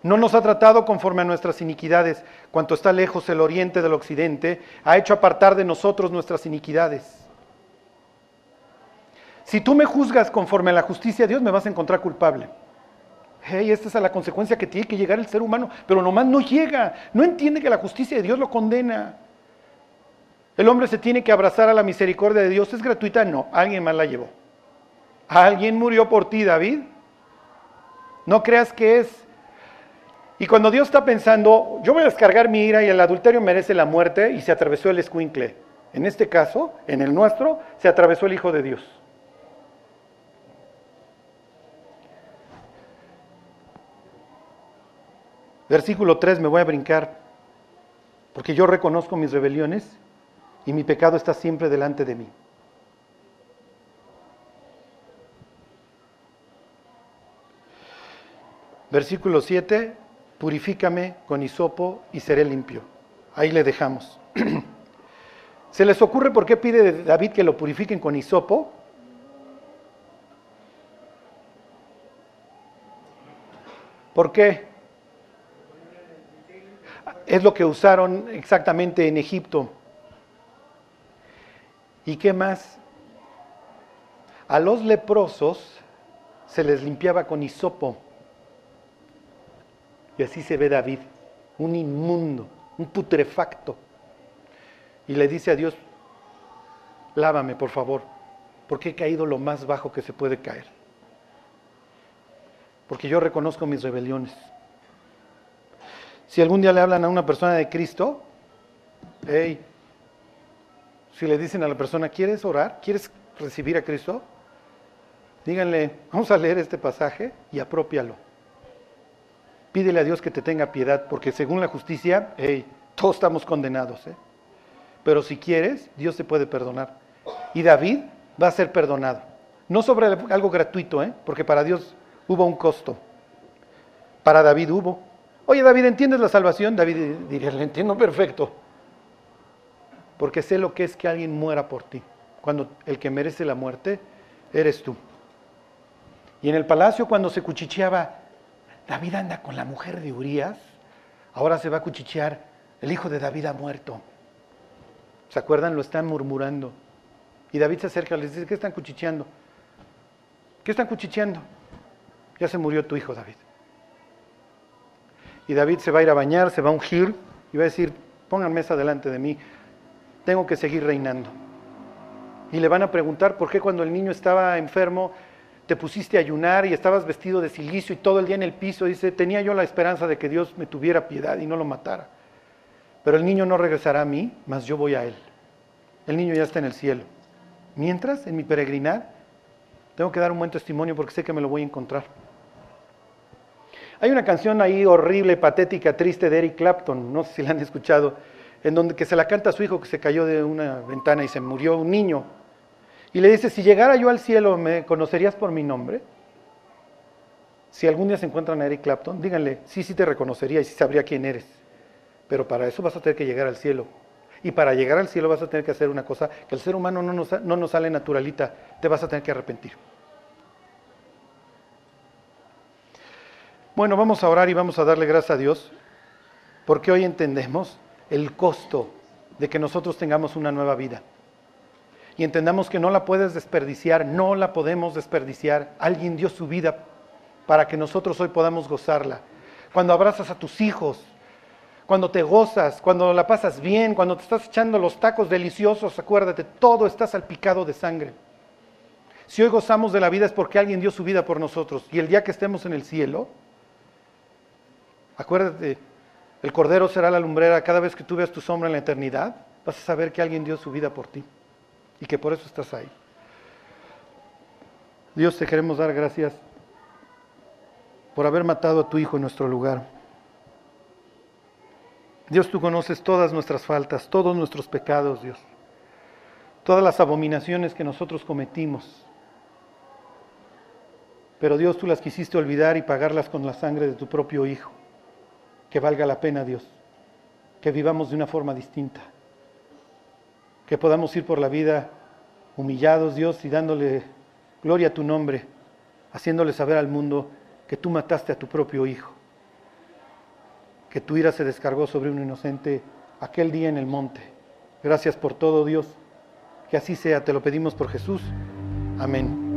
No nos ha tratado conforme a nuestras iniquidades, cuanto está lejos el oriente del occidente, ha hecho apartar de nosotros nuestras iniquidades. Si tú me juzgas conforme a la justicia de Dios, me vas a encontrar culpable. Hey, esta es la consecuencia que tiene que llegar el ser humano, pero nomás no llega. No entiende que la justicia de Dios lo condena. El hombre se tiene que abrazar a la misericordia de Dios. ¿Es gratuita? No, alguien más la llevó. Alguien murió por ti, David. No creas que es. Y cuando Dios está pensando, yo voy a descargar mi ira y el adulterio merece la muerte, y se atravesó el escuincle. En este caso, en el nuestro, se atravesó el Hijo de Dios. Versículo 3 me voy a brincar, porque yo reconozco mis rebeliones y mi pecado está siempre delante de mí. Versículo 7, purifícame con hisopo y seré limpio. Ahí le dejamos. ¿Se les ocurre por qué pide David que lo purifiquen con hisopo? ¿Por qué? Es lo que usaron exactamente en Egipto. ¿Y qué más? A los leprosos se les limpiaba con hisopo. Y así se ve David, un inmundo, un putrefacto. Y le dice a Dios, lávame por favor, porque he caído lo más bajo que se puede caer. Porque yo reconozco mis rebeliones. Si algún día le hablan a una persona de Cristo, hey, si le dicen a la persona, ¿quieres orar? ¿Quieres recibir a Cristo? Díganle, vamos a leer este pasaje y apropialo. Pídele a Dios que te tenga piedad, porque según la justicia, todos estamos condenados. ¿eh? Pero si quieres, Dios te puede perdonar. Y David va a ser perdonado. No sobre algo gratuito, ¿eh? porque para Dios hubo un costo. Para David hubo. Oye, David, ¿entiendes la salvación? David diría, entiendo perfecto. Porque sé lo que es que alguien muera por ti. Cuando el que merece la muerte eres tú. Y en el palacio cuando se cuchicheaba, David anda con la mujer de Urias, ahora se va a cuchichear, el hijo de David ha muerto. ¿Se acuerdan? Lo están murmurando. Y David se acerca y les dice, ¿qué están cuchicheando? ¿Qué están cuchicheando? Ya se murió tu hijo, David. Y David se va a ir a bañar, se va a ungir y va a decir, pongan mesa delante de mí, tengo que seguir reinando. Y le van a preguntar por qué cuando el niño estaba enfermo te pusiste a ayunar y estabas vestido de silicio y todo el día en el piso. Dice, tenía yo la esperanza de que Dios me tuviera piedad y no lo matara. Pero el niño no regresará a mí, mas yo voy a él. El niño ya está en el cielo. Mientras, en mi peregrinar, tengo que dar un buen testimonio porque sé que me lo voy a encontrar. Hay una canción ahí horrible, patética, triste de Eric Clapton, no sé si la han escuchado, en donde que se la canta a su hijo que se cayó de una ventana y se murió un niño. Y le dice, si llegara yo al cielo, ¿me conocerías por mi nombre? Si algún día se encuentran a Eric Clapton, díganle, sí, sí te reconocería y sí sabría quién eres. Pero para eso vas a tener que llegar al cielo. Y para llegar al cielo vas a tener que hacer una cosa que el ser humano no nos, no nos sale naturalita, te vas a tener que arrepentir. Bueno, vamos a orar y vamos a darle gracias a Dios, porque hoy entendemos el costo de que nosotros tengamos una nueva vida. Y entendamos que no la puedes desperdiciar, no la podemos desperdiciar. Alguien dio su vida para que nosotros hoy podamos gozarla. Cuando abrazas a tus hijos, cuando te gozas, cuando la pasas bien, cuando te estás echando los tacos deliciosos, acuérdate, todo está salpicado de sangre. Si hoy gozamos de la vida es porque alguien dio su vida por nosotros. Y el día que estemos en el cielo, acuérdate, el Cordero será la lumbrera. Cada vez que tú veas tu sombra en la eternidad, vas a saber que alguien dio su vida por ti y que por eso estás ahí. Dios, te queremos dar gracias por haber matado a tu Hijo en nuestro lugar. Dios, tú conoces todas nuestras faltas, todos nuestros pecados, Dios, todas las abominaciones que nosotros cometimos. Pero Dios, tú las quisiste olvidar y pagarlas con la sangre de tu propio Hijo. Que valga la pena, Dios, que vivamos de una forma distinta que podamos ir por la vida humillados, Dios, y dándole gloria a tu nombre, haciéndole saber al mundo que tú mataste a tu propio Hijo, que tu ira se descargó sobre un inocente aquel día en el monte. Gracias por todo, Dios. Que así sea, te lo pedimos por Jesús. Amén.